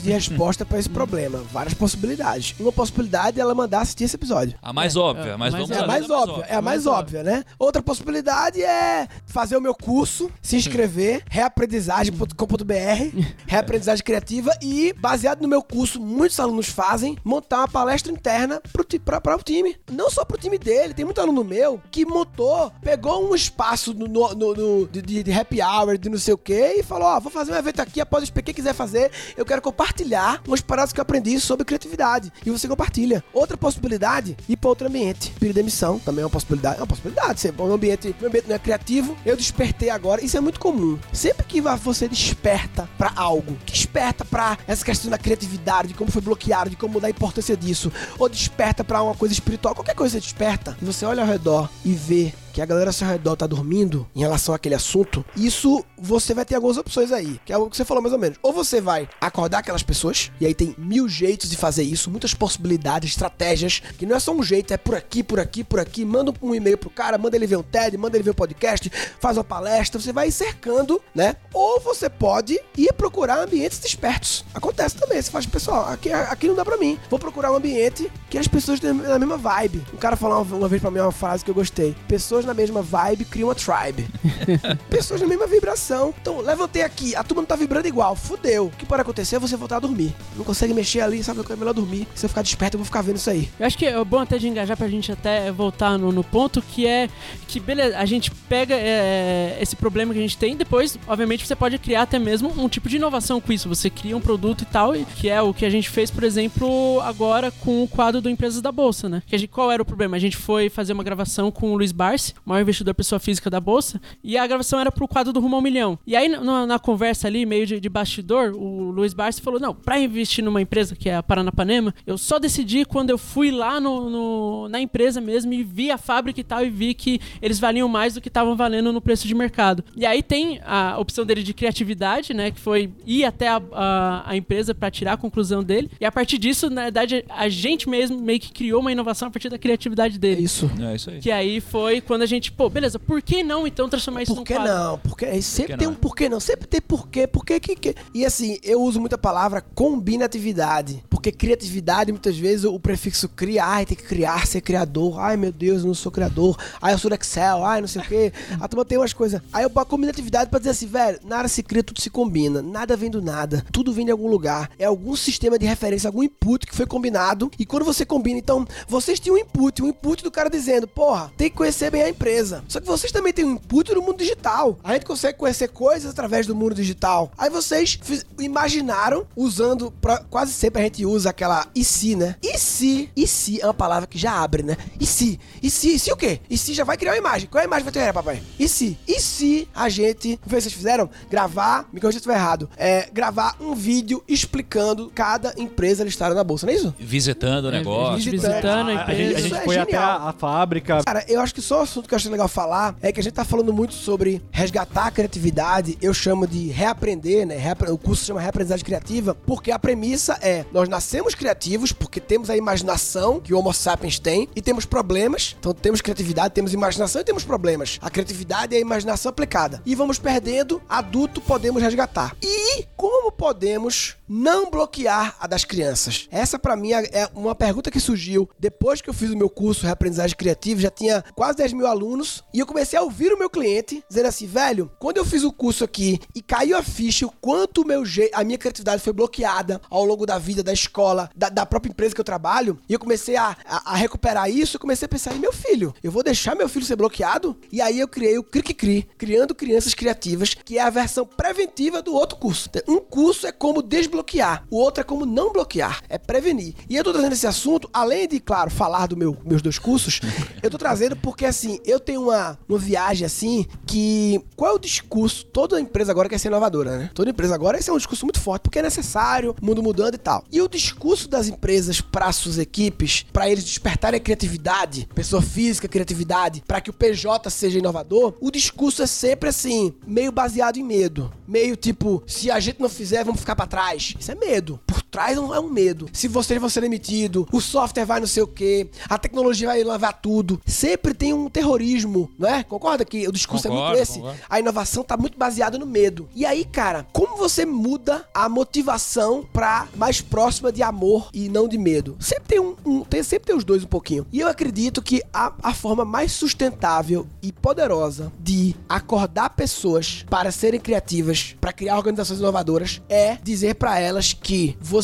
de resposta pra esse problema. Várias possibilidades. Uma possibilidade é ela mandar assistir esse episódio. A mais É, óbvia, é, mas mas vamos É a mais óbvia, é a mais óbvia, né? Outra possibilidade é fazer o meu curso, se inscrever, reaprendizagem.com.br, reaprendizagem criativa e, baseado no meu curso, muitos alunos fazem, montar uma palestra interna pra o time. Não só pro time dele, tem muito aluno meu que montou, pegou um espaço no, no- no- no- de, de- de happy hour, de não sei o que, e falou: Ó, vou fazer um evento aqui após o SP. Quem quiser fazer, eu quero compartilhar umas paradas que eu aprendi sobre criatividade. E você compartilha. Outra possibilidade, ir pra outro ambiente. Pedir demissão também é uma possibilidade. É uma possibilidade. Você, um ambiente, um ambiente não é criativo. Eu despertei agora. Isso é muito comum. Sempre que você desperta pra algo, que desperta pra essa questão da criatividade, de como foi bloqueado, de como mudar a importância disso, ou desperta pra uma coisa espiritual, qualquer coisa você desperta, e você olha ao redor e vê que a galera ao seu redor tá dormindo em relação àquele assunto, isso você vai ter algumas opções aí, que é o que você falou mais ou menos. Ou você vai acordar aquelas pessoas, e aí tem mil jeitos de fazer isso, muitas possibilidades, estratégias, que não é só um jeito, é por aqui, por aqui, por aqui. Manda um e-mail pro cara, manda ele ver um TED, manda ele ver um podcast, faz uma palestra, você vai cercando, né? Ou você pode ir procurar ambientes despertos. Acontece também, você faz, pessoal, aqui, aqui não dá pra mim. Vou procurar um ambiente que as pessoas têm a mesma vibe. Um cara falou uma vez pra mim uma frase que eu gostei. Pessoas pessoas na mesma vibe criam uma tribe. pessoas na mesma vibração. Então, levantei aqui, a turma não tá vibrando igual, fudeu. O que pode acontecer é você voltar a dormir. Não consegue mexer ali, sabe que é melhor dormir. Se eu ficar desperto, eu vou ficar vendo isso aí. Eu acho que é bom até de engajar pra gente até voltar no, no ponto que é que, beleza, a gente pega é, esse problema que a gente tem, depois, obviamente, você pode criar até mesmo um tipo de inovação com isso. Você cria um produto e tal, que é o que a gente fez, por exemplo, agora com o quadro do Empresas da Bolsa, né? Que a gente, qual era o problema? A gente foi fazer uma gravação com o Luiz Barsi, o maior investidor pessoa física da Bolsa, e a gravação era pro quadro do Rumo ao Milhão. E aí, na, na conversa ali, meio de, de bastidor, o Luiz Barsi falou: não, pra investir numa empresa que é a Paranapanema, eu só decidi quando eu fui lá no, no- na empresa mesmo e vi a fábrica e tal, e vi que eles valiam mais do que estavam valendo no preço de mercado. E aí tem a opção dele de criatividade, né? Que foi ir até a, a, a empresa para tirar a conclusão dele. E a partir disso, na verdade, a gente mesmo meio que criou uma inovação a partir da criatividade É dele. isso. É isso aí. Que aí foi quando a gente, pô, beleza, por que não então transformar isso Por num que quadro? não? Porque é, sempre que tem não? um porquê não. Sempre tem porquê. Porquê que, que. E assim, eu uso muita palavra combinatividade. Porque criatividade, muitas vezes, o prefixo cria, ai, tem que criar, ser criador. Ai, meu Deus, eu não sou criador. Ai, eu sou do Excel. Ai, não sei o quê. A turma tem umas coisas. Aí eu combinatividade pra dizer assim, velho, nada se cria, tudo se combina. Nada vem do nada. Tudo vem de algum lugar. É algum sistema de referência, algum input que foi combinado. E quando você combina, então, vocês tinham um input, um input do cara dizendo, porra, tem que conhecer bem a empresa. Só que vocês também têm um input no mundo digital. A gente consegue conhecer coisas através do mundo digital. Aí vocês imaginaram, usando, pra, quase sempre a gente usa aquela e se, né? E se, e se é uma palavra que já abre, né? E se, e se, e se o quê? E se já vai criar uma imagem. Qual é a imagem que vai ter, papai? E se, e se a gente, o que vocês fizeram? Gravar, me corrija se eu estiver errado, é, gravar um vídeo explicando cada empresa listada na bolsa, não é isso? Visitando o É, negócio. gente Visitando. visitando a A, gente, a gente é foi até genial. a, a fábrica. Cara, eu acho que só o assunto que eu acho legal falar é que a gente tá falando muito sobre resgatar a criatividade, eu chamo de reaprender, né? O curso chama Reaprendizagem Criativa, porque a premissa é: nós nascemos criativos porque temos a imaginação que o Homo sapiens tem e temos problemas. Então temos criatividade, temos imaginação e temos problemas. A criatividade é a imaginação aplicada. E vamos perdendo, adulto podemos resgatar. E como podemos não bloquear a das crianças? Essa pra mim é uma pergunta que surgiu depois que eu fiz o meu curso Reaprendizagem Criativa, já tinha quase 10 mil alunos, e eu comecei a ouvir o meu cliente dizendo assim, velho, quando eu fiz o curso aqui e caiu a ficha o quanto meu a minha criatividade foi bloqueada ao longo da vida, da escola, da, da própria empresa que eu trabalho, e eu comecei a, a, a recuperar isso, eu comecei a pensar em meu filho, eu vou deixar meu filho ser bloqueado? E aí eu criei o Cric Cri, Criando Crianças Criativas, que é a versão preventiva do outro curso. Um curso é como desbloquear, o outro é como não bloquear, é prevenir. E eu tô trazendo esse assunto, além de, claro, falar do meu, meus dois cursos, eu tô trazendo porque, assim, eu tenho uma, uma viagem, assim, que... Qual é o discurso? Toda empresa agora quer ser inovadora, né? Toda empresa agora, esse é um discurso muito forte, porque é necessário, mundo mudando e tal. E o discurso das empresas para suas equipes, para eles despertarem a criatividade, pessoa física, criatividade, para que o PJ seja inovador, o discurso é sempre, assim, meio baseado em medo. Meio tipo, se a gente não fizer, vamos ficar para trás. Isso é medo. Por é um, é um medo. Se vocês vão ser demitidos, o software vai não sei o quê, a tecnologia vai levar tudo. Sempre tem um terrorismo, não é? Concorda que o discurso é Concordo, muito esse? concordo. A inovação tá muito baseada no medo. E aí, cara, como você muda a motivação pra mais próxima de amor e não de medo? Sempre tem um, um- tem, sempre tem os dois um pouquinho. E eu acredito que a, a forma mais sustentável e poderosa de acordar pessoas para serem criativas, para criar organizações inovadoras, é dizer pra elas que você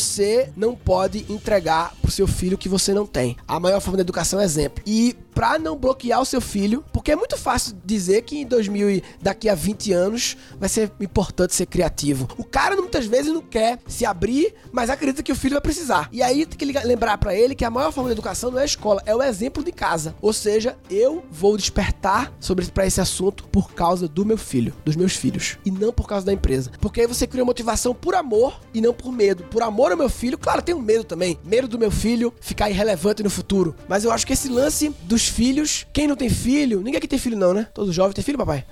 não pode entregar pro seu filho o que você não tem. A maior forma de educação é exemplo. E pra não bloquear o seu filho, porque é muito fácil dizer que em 2000 e daqui a 20 anos vai ser importante ser criativo. O cara muitas vezes não quer se abrir, mas acredita que o filho vai precisar. E aí tem que lembrar pra ele que a maior forma de educação não é a escola, é o exemplo de casa. Ou seja, eu vou despertar sobre para esse assunto por causa do meu filho, dos meus filhos, e não por causa da empresa. Porque aí você cria motivação por amor e não por medo. Por amor ao meu filho, claro, tenho medo também. Medo do meu filho ficar irrelevante no futuro. Mas eu acho que esse lance dos filhos, quem não tem filho, ninguém aqui tem filho não, né? Todo jovem tem filho, papai?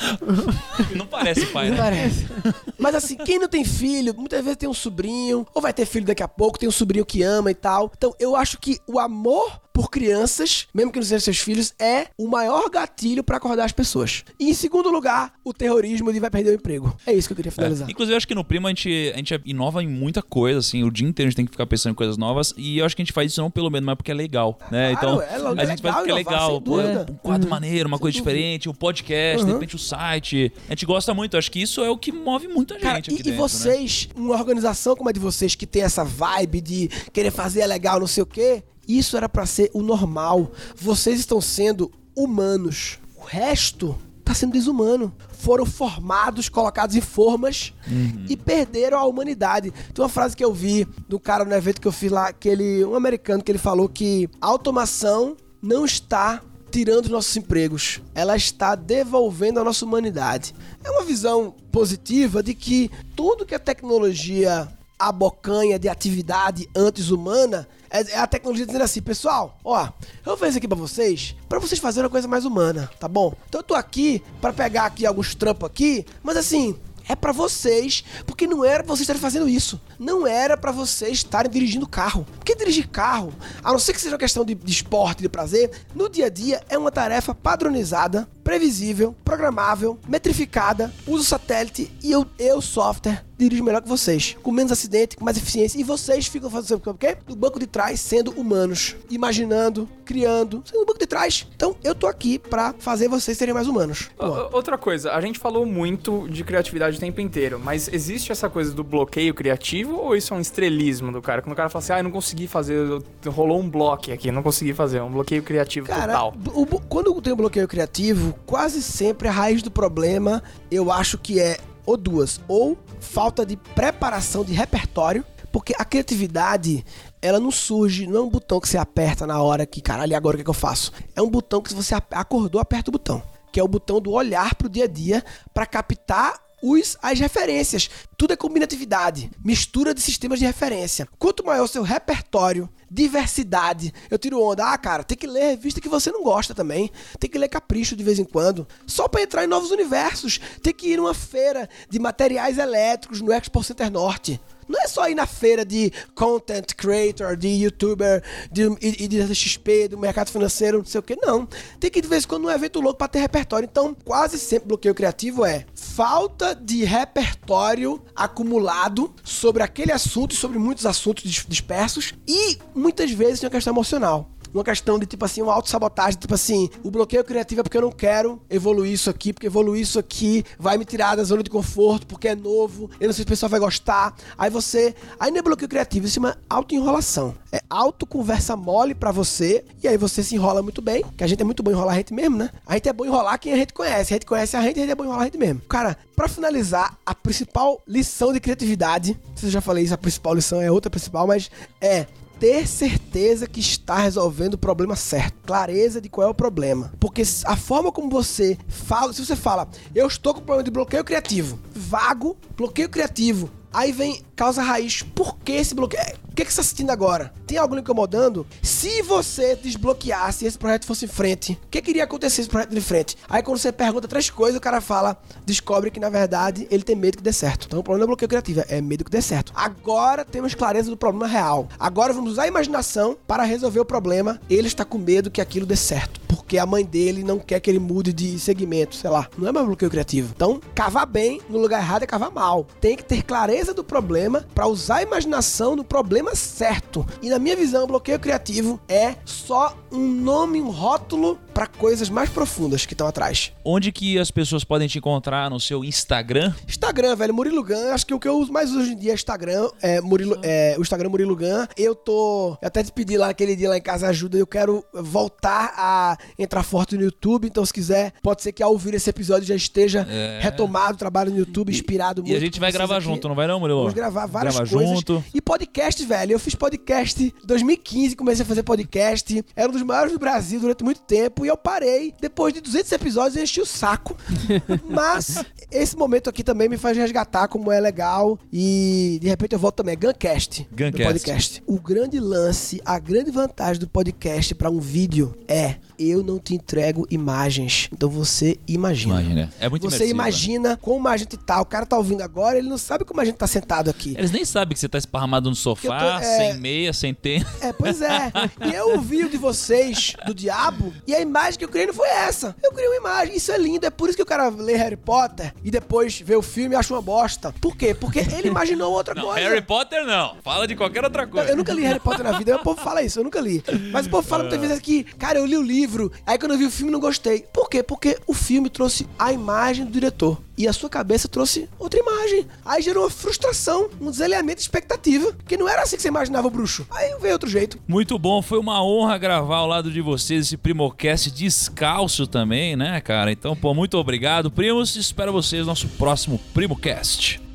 Não parece pai, Não né? parece. Mas assim, quem não tem filho, muitas vezes tem um sobrinho, ou vai ter filho daqui a pouco, tem um sobrinho que ama e tal. Então, eu acho que o amor por crianças, mesmo que não sejam seus filhos, é o maior gatilho pra acordar as pessoas. E em segundo lugar, o terrorismo de vai perder o emprego. É isso que eu queria finalizar. É. Inclusive, eu acho que no Primo a gente, a gente inova em muita coisa, assim. O dia inteiro a gente tem que ficar pensando em coisas novas. E eu acho que a gente faz isso não pelo menos, mas porque é legal, né? Claro, então, é lo- a gente faz legal porque é inovar, legal. Pô, dúvida. um quadro maneiro, uma coisa diferente, o podcast, de repente o site. A gente gosta muito. Eu acho que isso é o que move muita gente Cara, aqui e, e dentro, né? vocês, uma organização como a de vocês, que tem essa vibe de querer fazer é legal, não sei o quê, isso era pra ser o normal. Vocês estão sendo humanos. O resto tá sendo desumano. Foram formados, colocados em formas e perderam a humanidade. Tem uma frase que eu vi do cara no evento que eu fiz lá, que ele, um americano, que ele falou que a automação não está tirando os nossos empregos, ela está devolvendo a nossa humanidade. É uma visão positiva de que tudo que a tecnologia abocanha de atividade antes humana é é a tecnologia dizendo assim, pessoal, ó, eu isso aqui pra vocês, pra vocês fazerem uma coisa mais humana, tá bom? Então eu tô aqui pra pegar aqui alguns trampos aqui, mas assim, é pra vocês, porque não era pra vocês estarem fazendo isso. Não era pra vocês estarem dirigindo carro. Porque dirigir carro, a não ser que seja uma questão de, de esporte, de prazer, no dia a dia é uma tarefa padronizada, previsível, programável, metrificada, uso satélite e eu, eu software, dirijo melhor que vocês. Com menos acidente, com mais eficiência. E vocês ficam fazendo o quê? No banco de trás, sendo humanos. Imaginando, criando, sendo no banco de trás. Então, eu tô aqui pra fazer vocês serem mais humanos. Outra coisa, a gente falou muito de criatividade o tempo inteiro, mas existe essa coisa do bloqueio criativo ou isso é um estrelismo do cara? Quando o cara fala assim, ah, eu não consegui fazer, rolou um bloco aqui, não consegui fazer, um bloqueio criativo Cara, total. o- o- quando tem um bloqueio criativo, quase sempre a raiz do problema, eu acho que é ou duas, ou falta de preparação de repertório, porque a criatividade, ela não surge, não é um botão que você aperta na hora que, caralho, agora o que, é que eu faço? É um botão que se você acordou, aperta o botão, que é o botão do olhar pro dia a dia para captar os, as referências. Tudo é combinatividade, mistura de sistemas de referência. Quanto maior o seu repertório, diversidade, eu tiro onda. Ah, cara, tem que ler revista que você não gosta também. Tem que ler Capricho de vez em quando. Só para entrar em novos universos. Tem que ir numa feira de materiais elétricos no Expo Center Norte. Não é só ir na feira de content creator, de youtuber, de, e, e de XP, do mercado financeiro, não sei o que, não. Tem que ir de vez em quando num evento louco pra ter repertório. Então, quase sempre bloqueio criativo é falta de repertório acumulado sobre aquele assunto e sobre muitos assuntos dis- dispersos. E muitas vezes tem uma questão emocional. Uma questão de, tipo assim, uma autossabotagem, tipo assim, o bloqueio criativo é porque eu não quero evoluir isso aqui, porque evoluir isso aqui vai me tirar da zona de conforto, porque é novo, eu não sei se o pessoal vai gostar. Aí você. Aí não é bloqueio criativo, isso se chama autoenrolação. É autoconversa mole pra você, e aí você se enrola muito bem, que a gente é muito bom enrolar a gente mesmo, né? A gente é bom enrolar quem a gente conhece, a gente conhece a gente, a gente é bom enrolar a gente mesmo. Cara, pra finalizar, a principal lição de criatividade, não sei se eu já falei isso, a principal lição é outra principal, mas é ter certeza que está resolvendo o problema certo. Clareza de qual é o problema. Porque a forma como você fala, se você fala, eu estou com problema de bloqueio criativo, vago, bloqueio criativo, aí vem causa raiz. Por que esse bloqueio? O que, que você está sentindo agora? Tem algo lhe incomodando? Se você desbloqueasse e esse projeto fosse em frente, o que, que iria acontecer se esse projeto de frente? Aí quando você pergunta três coisas, o cara fala, descobre que na verdade ele tem medo que dê certo. Então o problema é bloqueio criativo, é medo que dê certo. Agora temos clareza do problema real. Agora vamos usar a imaginação para resolver o problema. Ele está com medo que aquilo dê certo. Porque a mãe dele não quer que ele mude de segmento, sei lá. Não é mais bloqueio criativo. Então, cavar bem no lugar errado é cavar mal. Tem que ter clareza do problema para usar a imaginação no problema certo. E na minha visão, bloqueio criativo é só um nome, um rótulo para coisas mais profundas que estão atrás. Onde que as pessoas podem te encontrar no seu Instagram? Instagram, velho, Murilo Gun. Acho que o que eu uso mais hoje em dia é Instagram. É, Murilo, é, o Instagram Murilo Gun. Eu tô. Eu até te pedi lá aquele dia lá em casa ajuda. Eu quero voltar a entrar forte no YouTube. Então, se quiser, pode ser que ao ouvir esse episódio já esteja É. retomado o trabalho no YouTube, inspirado muito. E a gente vai gravar aqui. junto, não vai não, Murilo? Vamos gravar várias Grava coisas. junto. E podcast, velho. Eu fiz podcast em 2015, comecei a fazer podcast. Era um dos maiores do Brasil durante muito tempo. e eu parei. Depois de 200 episódios, eu enchi o saco. Mas esse momento aqui também me faz resgatar como é legal. E de repente eu volto também. É Guncast. Guncast. Podcast. O grande lance, a grande vantagem do podcast para um vídeo é eu não te entrego imagens. Então você imagina. Imagina. É muito Você imersiva. imagina como a gente tá. O cara tá ouvindo agora, ele não sabe como a gente tá sentado aqui. Eles nem sabem que você tá esparramado no sofá, tô- é- sem meia, sem tênis. É, pois é. E eu ouvi o de vocês, do diabo, e a imagem que eu criei não foi essa. Eu criei uma imagem. Isso é lindo. É por isso que o cara lê Harry Potter e depois vê o filme e acha uma bosta. Por quê? Porque ele imaginou outra Não, coisa. Harry Potter não. Fala de qualquer outra coisa. Eu nunca li Harry Potter na vida, o povo fala isso, eu nunca li. Mas o povo fala muitas vezes que, cara, eu li o livro, aí quando eu vi o filme não gostei. Por quê? Porque o filme trouxe a imagem do diretor. E a sua cabeça trouxe outra imagem. Aí gerou uma frustração, um desalinhamento de expectativa, que não era assim que você imaginava o bruxo. Aí veio outro jeito. Muito bom, foi uma honra gravar ao lado de vocês esse Primocast descalço também, né, cara? Então, pô, muito obrigado, primos. Espero vocês no nosso próximo Primocast.